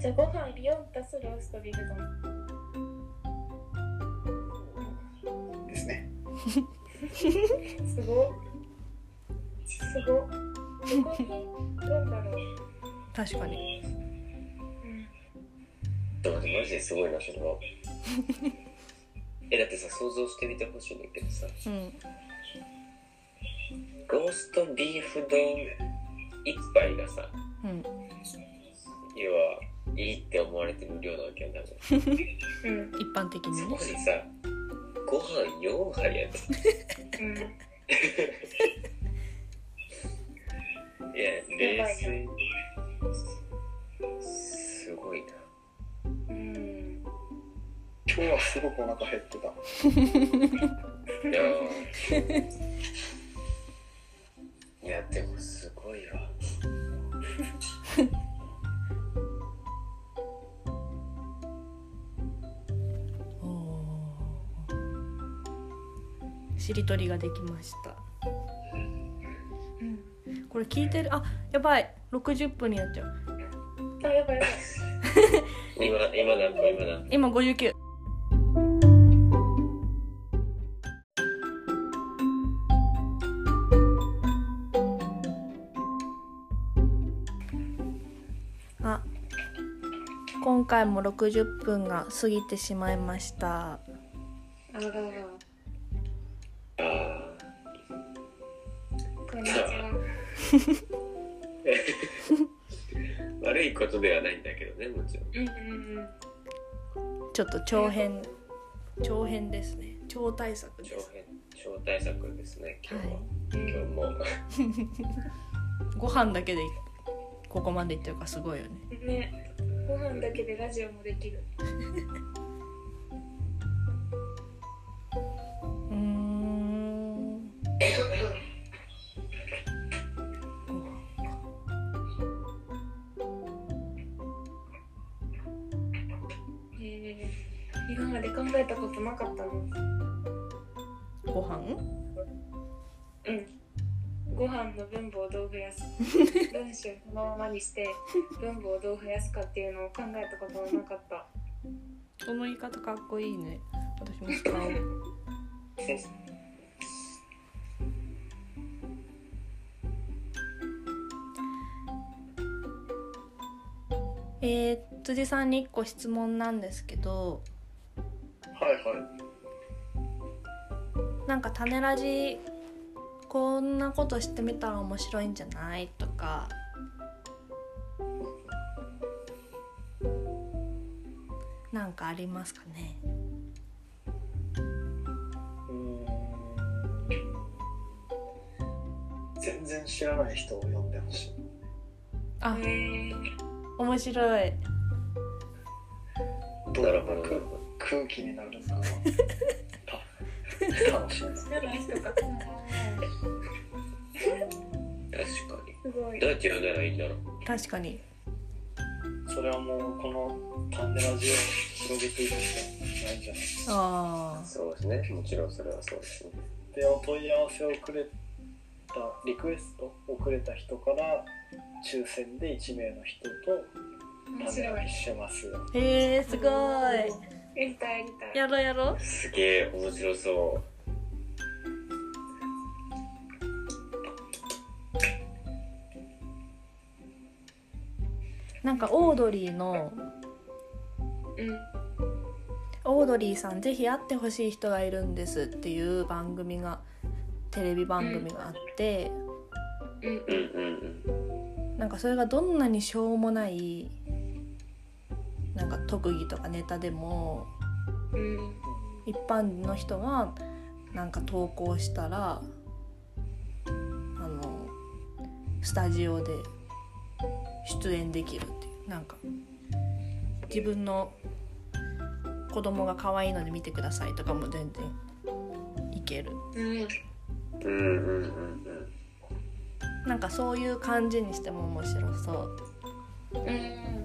じゃあご飯4足すローストビーフ丼。ですね。すごっ。すごっ。どこにどんだろう。あ確かにうんマジですごいな、それは。え、だってさ、想像してみてほしいんだけどさ、うんローストビーフ丼一杯がさ、うん要は、いいって思われてる量なわけやん、多分。うん一般的にそねこにさ、ご飯4杯やで。うん いや、冷静。すごいな。うん。今日はすごくお腹減ってた。いやーいやでもすごいわ。おー。しりとりができました。うんこれ聞いてる？あやばい。60分になっちゃうあやばい。やばい今今何分？今何分？今59あ今回も60分が過ぎてしまいました。あららあこんにちはー悪 悪いことではないんだけどねもちろん。うんうんうん。ちょっと長編長編ですね。超大作です。長編超大作ですね今日は、はい。今日も。ご飯だけでここまでいってるからすごいよね。ね。ご飯だけでラジオもできる。うーんまで考えたことなかったの。ご飯？うん。ご飯の分母をどう増やす？文章そのままにして分母をどう増やすかっていうのを考えたことはなかった。この言い方かっこいいね。私も使おう。えー、辻さんに1個質問なんですけどはいはい。なんか種ラジこんなことしてみたら面白いんじゃない？とか。なんかありますかね？うーん。全然知らない人を呼んでほしい。あへえ面白い。どなるほどんな空空気になるのかた楽しい確かすごいに。どうやって呼んだらいいんだろう？確かに。それはもうこの種ラジを広げていくしかないんじゃない。ああそうですね。もちろんそれはそうですね。でお問い合わせをくれたリクエストをくれた人から抽選で1名の人と面白い。種ラジしますよ。へえすごいやりたいやりたい。やろうやろう。すげえ面白そなんかオードリーのうん。オードリーさんぜひ会ってほしい人がいるんですっていう番組がテレビ番組があって、うん。ううんうんうん。なんかそれがどんなにしょうもないなんか特技とかネタでもうん。一般の人がなんか投稿したらあのスタジオで出演できるっていう。なんか自分の子供が可愛いので見てくださいとかも全然いける。うん。うんうんうんうん。なんかそういう感じにしても面白そううん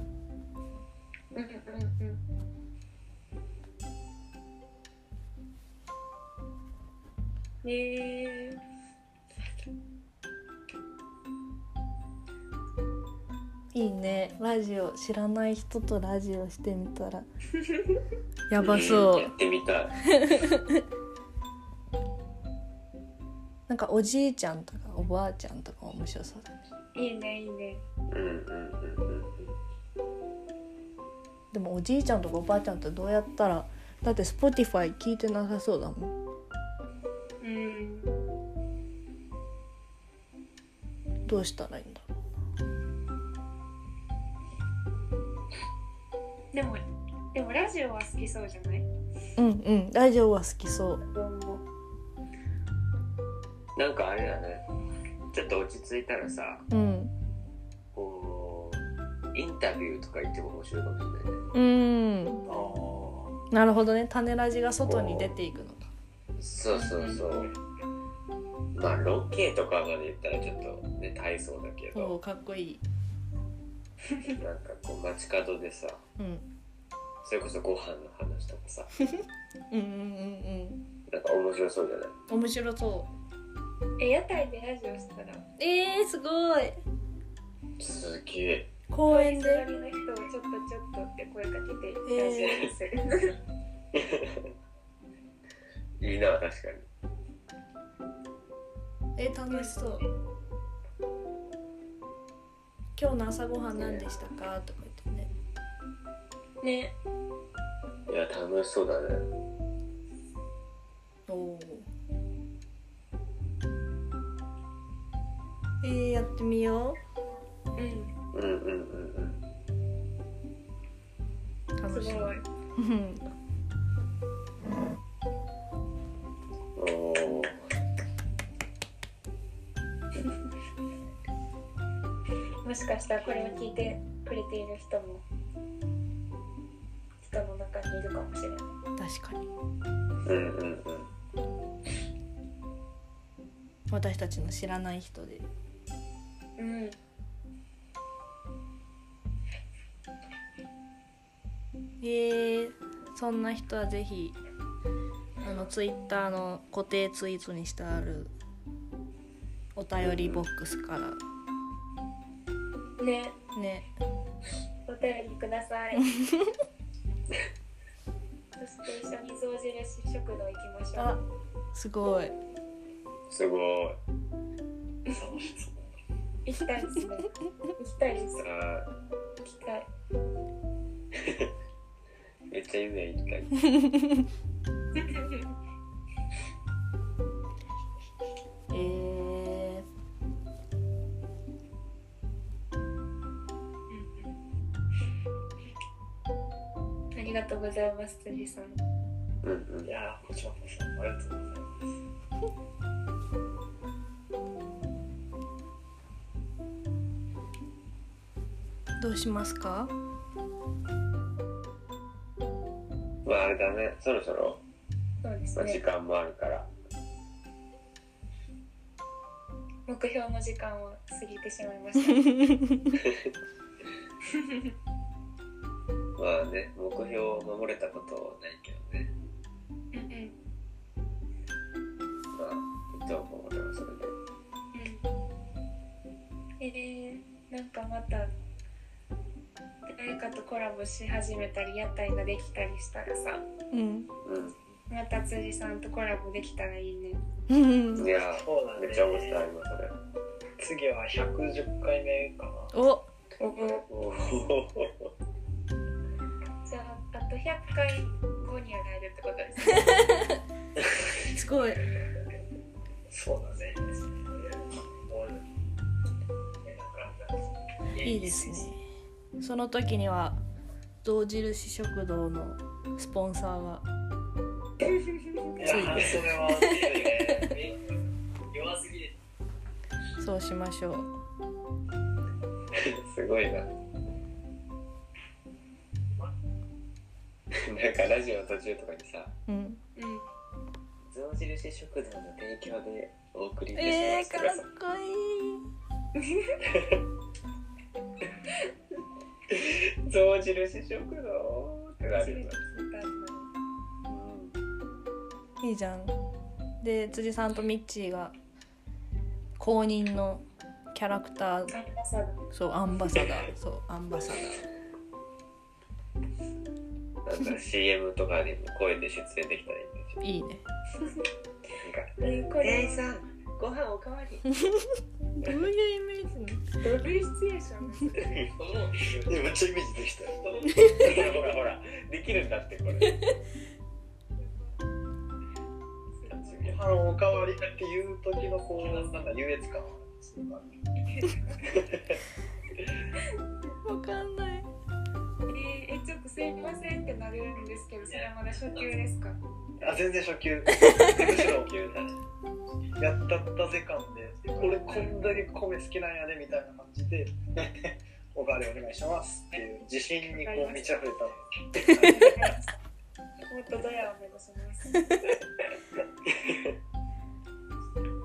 うんうんうん。うえ。いいねラジオ知らない人とラジオしてみたら。やばそう。やってみたい。なんかおじいちゃんとかおばあちゃんとか面白そうだね。いいねいいね。うんうんうんうんでもおじいちゃんとかおばあちゃんってどうやったらだって Spotify 聞いてなさそうだもん。うん。どうしたらいいんだろでもでもラジオは好きそうじゃない？ううんうん。ラジオは好きそう。なんかあれだね。ちょっと落ち着いたらさうん。こうインタビューとか言っても面白いかもしれないね。うん。あなるほどね。種ラジが外に出ていくのか。そうそうそう。まあロケとかまで言ったらちょっとね大層だけおど。おかっこいい。なんかこう街角でさうん。それこそご飯の話とかさ。うんうんうんうん。なんか面白そうじゃない？面白そえ屋台でラジオしたら。うえー、すごい。すげえ公園で隣の人をちょっとちょっとって声かけてえーラジオにする、いいな確かにえー、楽しそう今日の朝ごはん何でしたかとか言ってね。ね。いや楽しそうだねおおえー、やってみようんうんうんうんうんごい。うんおもしかしたらこれを聞い。てくれてい。る人も人の中にい。るかもしれない。確かにうんうんうん私たちの知らない。人でうんえー、そんな人はぜひあのツイッターの固定ツイートにしてあるお便りボックスから。ね。ね。お便りください。そして一緒に象印食堂行きましょあうすごい。すごい。行きたいですね。行きたいです。あ行きたい。ーめっちゃ夢行きたいえー、ありがとうございます辻さん。うんうん。いやーこちらこそありがとうございます。どうしますか？まああれだね。そろそろ、そうですまあ、時ね間もあるから。目標の時間を過ぎてしまいました。まあね目標を守れたことはないけどね。うんうん。まあいいと思う俺はそれで。うん。えー、なんかまた誰かとコラボし始めたり屋台ができたりしたらさうん。うん。また辻さんとコラボできたらいいね。うん。いやそうだね。めっちゃ面白い今それ。次は110回目かな。お。おおおじゃああと100回後にはなれるってことですね。すごい。そうだね。いいですねその時には象印食堂のスポンサーがいやーそうしましょう。すごいな。なんかラジオの途中とかにさうん。うん。象印食堂の提供でお送りいたしえー、ますかっこいい 象印食堂ってなるよ聞いいいじゃん。で辻さんとミッチーが公認のキャラクター。アンバサダーそうアンバサダー。そうアンバサダー。なん。か CM とかにも声で出演できたらいいんですよ。いいね。なんかえー、これ。さんご飯おかわり。どういうイメージドブルシチュエーション？ですいやめっちゃイメージできたよ。ほらほらできるんだってこれ。ご飯おかわりっていう時のこうなんか優越感 わかんないえー、えちょっとすいませんってなるんですけどそれはまだ初級ですか？あ全然初級。むしろやったったぜ感で俺こんだけ米好きなんやでみたいな感じでおかわりお願いしますっていう自信にこう満ち溢れた。もっとドヤを目指します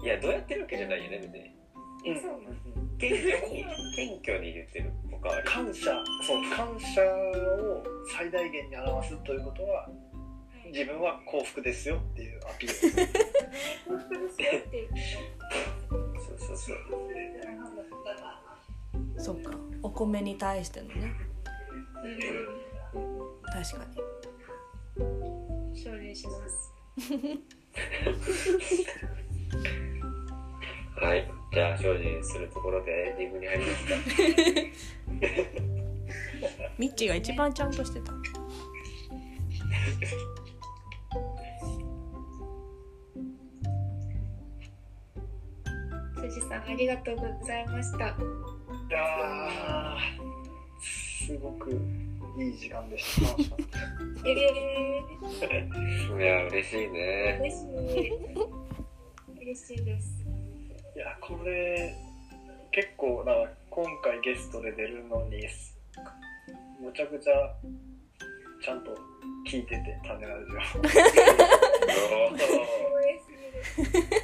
いやどうやってるわけじゃないよね別に。うなの謙虚に謙虚に言ってる。おか感謝そう感謝を最大限に表すということは自分は幸福ですよっていうアピール。です幸福ですよっていう。そうそうそうそっか。お米に対してのね。確かに。承認します。はい。じゃあ精進するところでエンディングに入りますか ミッチーが一番ちゃんとしてた。辻さんありがとうございました。いやーすごくいい時間でした。いや嬉しいー、ね。嬉しい。嬉しいです。いやこれ結構な今回ゲストで出るのにむちゃくちゃちゃんと聞いてて種ラジオこ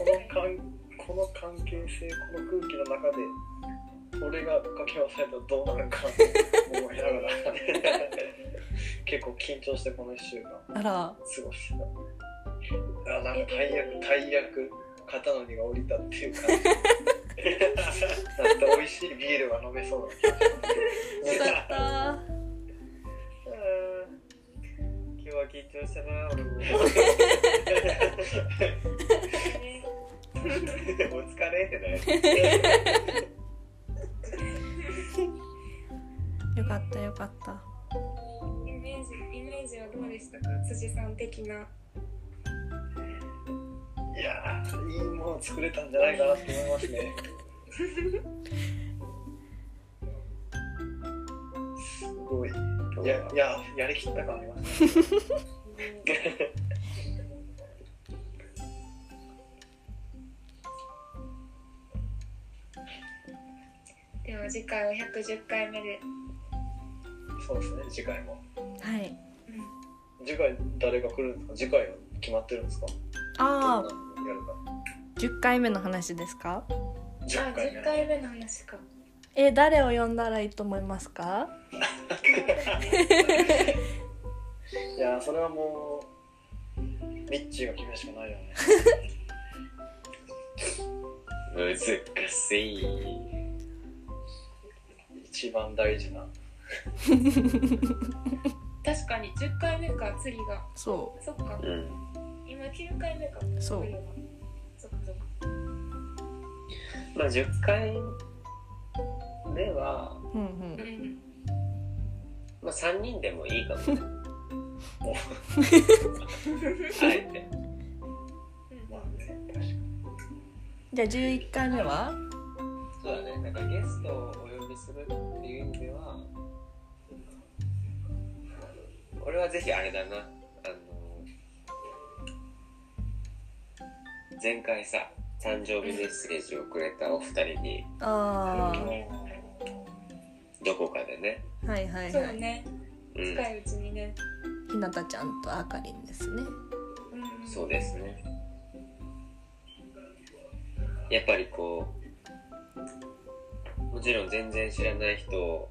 の関この関係性この空気の中で俺が書き忘れたらどうなるか思いながら結構緊張してこの1週間過ごしてた。あなんか大役大役肩の荷が下りたっていう感じなん美味しいビールが飲めそうな気がしますよかった今日は緊張したな俺もお疲れってねよかったよかった。イメージイメージはどうでしたか？辻さん的な。いやーいいもの作れたんじゃないかなって思いますね。すごい。いやいややりきった感ありますね。では次回は110回目で、そうですね次回も。はい。次回誰が来るんですか？次回は決まってるんですか？ああどんなのやるか10回目の話ですか？あ10回目10回目の話か。え誰を呼んだらいいと思いますか？いやーそれはもうミッチーが決めるしかないよね。難しい。一番大事な。確かに10回目か次が。そそっか。うん今9回目かそう。まあ10回目は、ううんううん。んまあ、3人でもいいかも。ねあえてまあね確かにじゃあ11回目は？そうだね。なんかゲストをお呼びするっていう意味では俺はぜひあれだな前回さ誕生日メッセージをくれたお二人にあどこかでね、あはいはいはい。そうね。うん、近いうちにね。ひなたちゃんとあかりんですね。うん。そうですね。やっぱりこうもちろん全然知らない人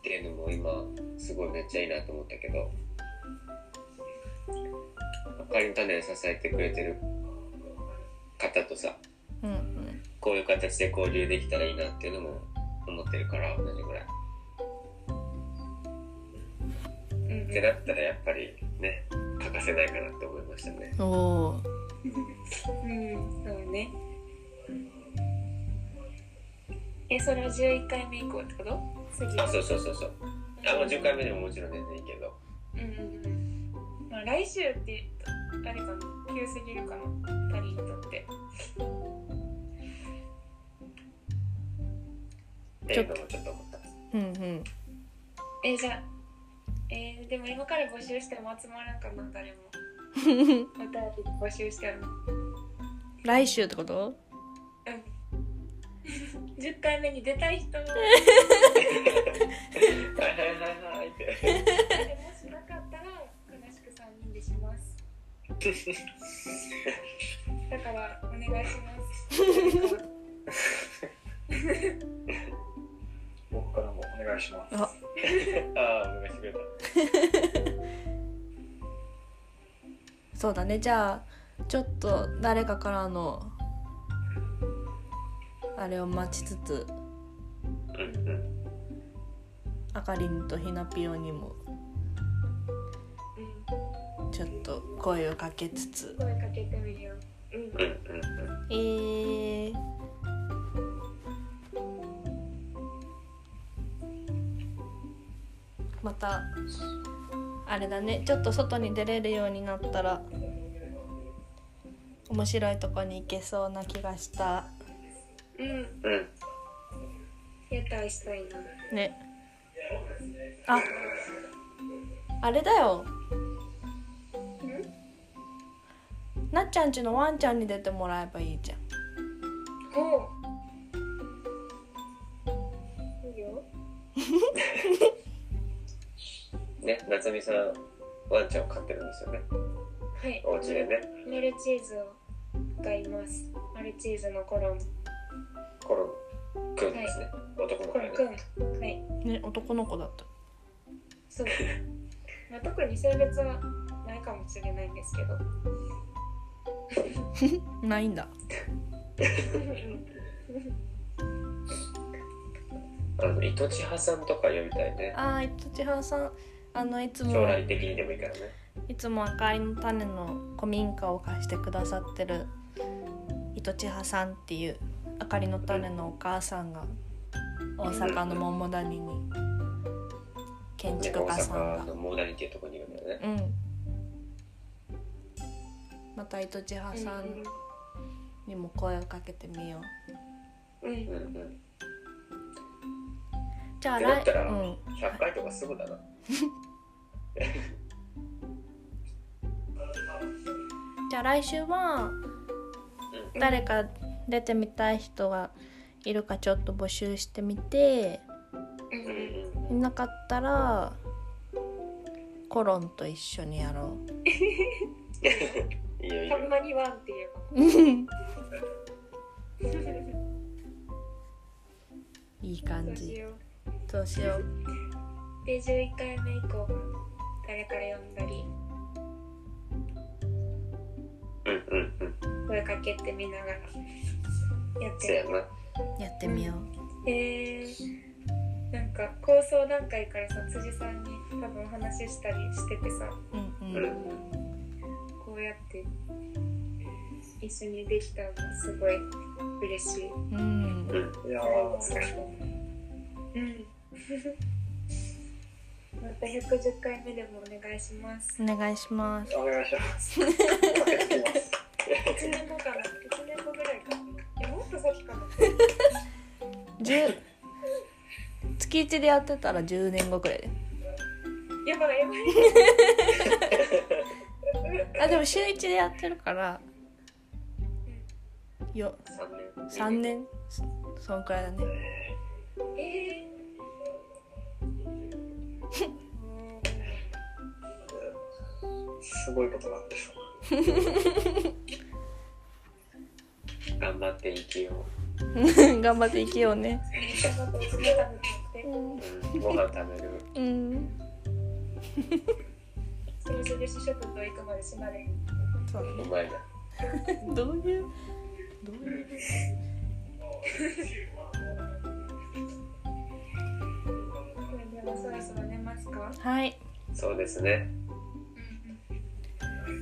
っていうのも今すごいめっちゃいいなと思ったけどあかりの種を支えてくれてる方とさうんうん。こういう形で交流できたらいいなっていうのも思ってるから同じぐらい。うんってなったらやっぱりね欠かせないかなって思いましたね。おおうんそうね。えそれは11回目以降ってこと？次あそうそうそうそう。あもう10回目でももちろん全然いいけど。うんうんうんまあ来週って言うとあれかな急すぎるかな。2人にとって。ちょっと思ったうんうん。えじゃあえー、でも今から募集しても集まらんかな誰も。お便り募集しても。来週ってこと？うん。10回目に出たい人も。はいはいはいはい。ってもしなかったらだからお願いします。僕からもお願いしますあ。ああお願いしてくれたそうだね。じゃあちょっと誰かからのあれを待ちつつうんうん。あかりんとひなぴよにもうんちょっと声をかけつつ。声かけてみるよ。うん。うんうんうんえー、またあれだね。ちょっと外に出れるようになったら面白いとこに行けそうな気がした。うん。うん。屋台したいなねああれだよなっちゃんちのワンちゃんに出てもらえばいいじゃん。ほういいよね夏美さんワンちゃんを飼ってるんですよね。はい。お家でね。マルチーズを飼います。マルチーズのコロン。コロンくんですね、男の子ね。コロンくん。はい。ね男の子だった。そう、まあ、特に性別はないかもしれないんですけど ないんだ。あの糸千葉さんとか呼びたいね。あーいとちはさん。あのいつも将来的にでもいいからね。いつもあかりの種の古民家を貸してくださってる糸千葉さんっていうあかりの種のお母さんが大阪の桃谷に建ね築大家さんが。阪のモーダリっていうところにいるんだよね。うんまた糸千葉さんにも声をかけてみよう。うんうんうん。じゃあ来うん。100回とかすぐだな。じゃあ来週は誰か出てみたい人がいるかちょっと募集してみていなかったらコロンと一緒にやろい いよいいよたまにワンって言えば。う いい感じ。どうしよう。で11回目以降は誰から呼んだり。うんうんうん。声かけてみながら。やってるせやな。やってみよう。えー、なんか構想段階からさ辻さんに多分話したりしててさ。うんうん。うんこうやって一緒にできたのすごい嬉しい。うん。うんいやーうん。また110回目でもお願いします。お願いします。お願いします。かけてきます。1年後かな1年後ぐらいか。もっと先かな。10月1でやってたら10年後くらいで。やばいやばい あでも週1でやってるから。よ。3年。3年そそんくらいだね。えすごいことがあってさ。頑張って生きよ 頑張って生きようね。ご飯食べる。うんそれ印食堂行くまで閉まれん。そううまいなどういうどういう。はそろそろ寝ますかはい。そうですね。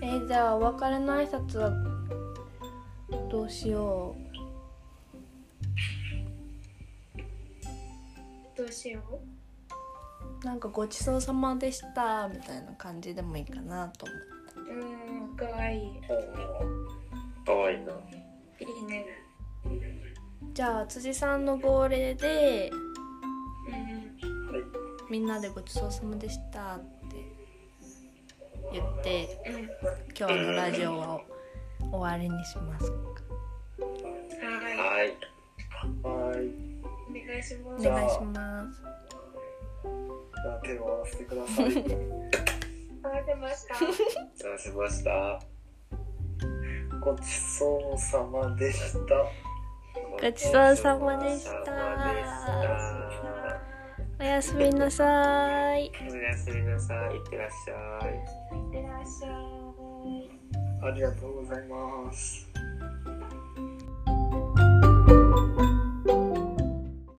えーじゃあお別れの挨拶はどうしよどうしよううなんかごちそうさまでしたみたいな感じでもいいかなと思ってうん。かわいいかわいいないいねじゃあ辻さん。の号令でうん。みん。なでごちそうさまでしたって言ってうん。今日のラジオは終わりにしますはいはいはい。お願いしますお願いしますじゃあ手を合わせてください。合わせましたさせました。ごちそうさまでした。ごちそうさまでした。ごちそうさまでした。おやすみなさい。おやすみなさい。いってらっしゃい。いってらっしゃい。ありがとうございます。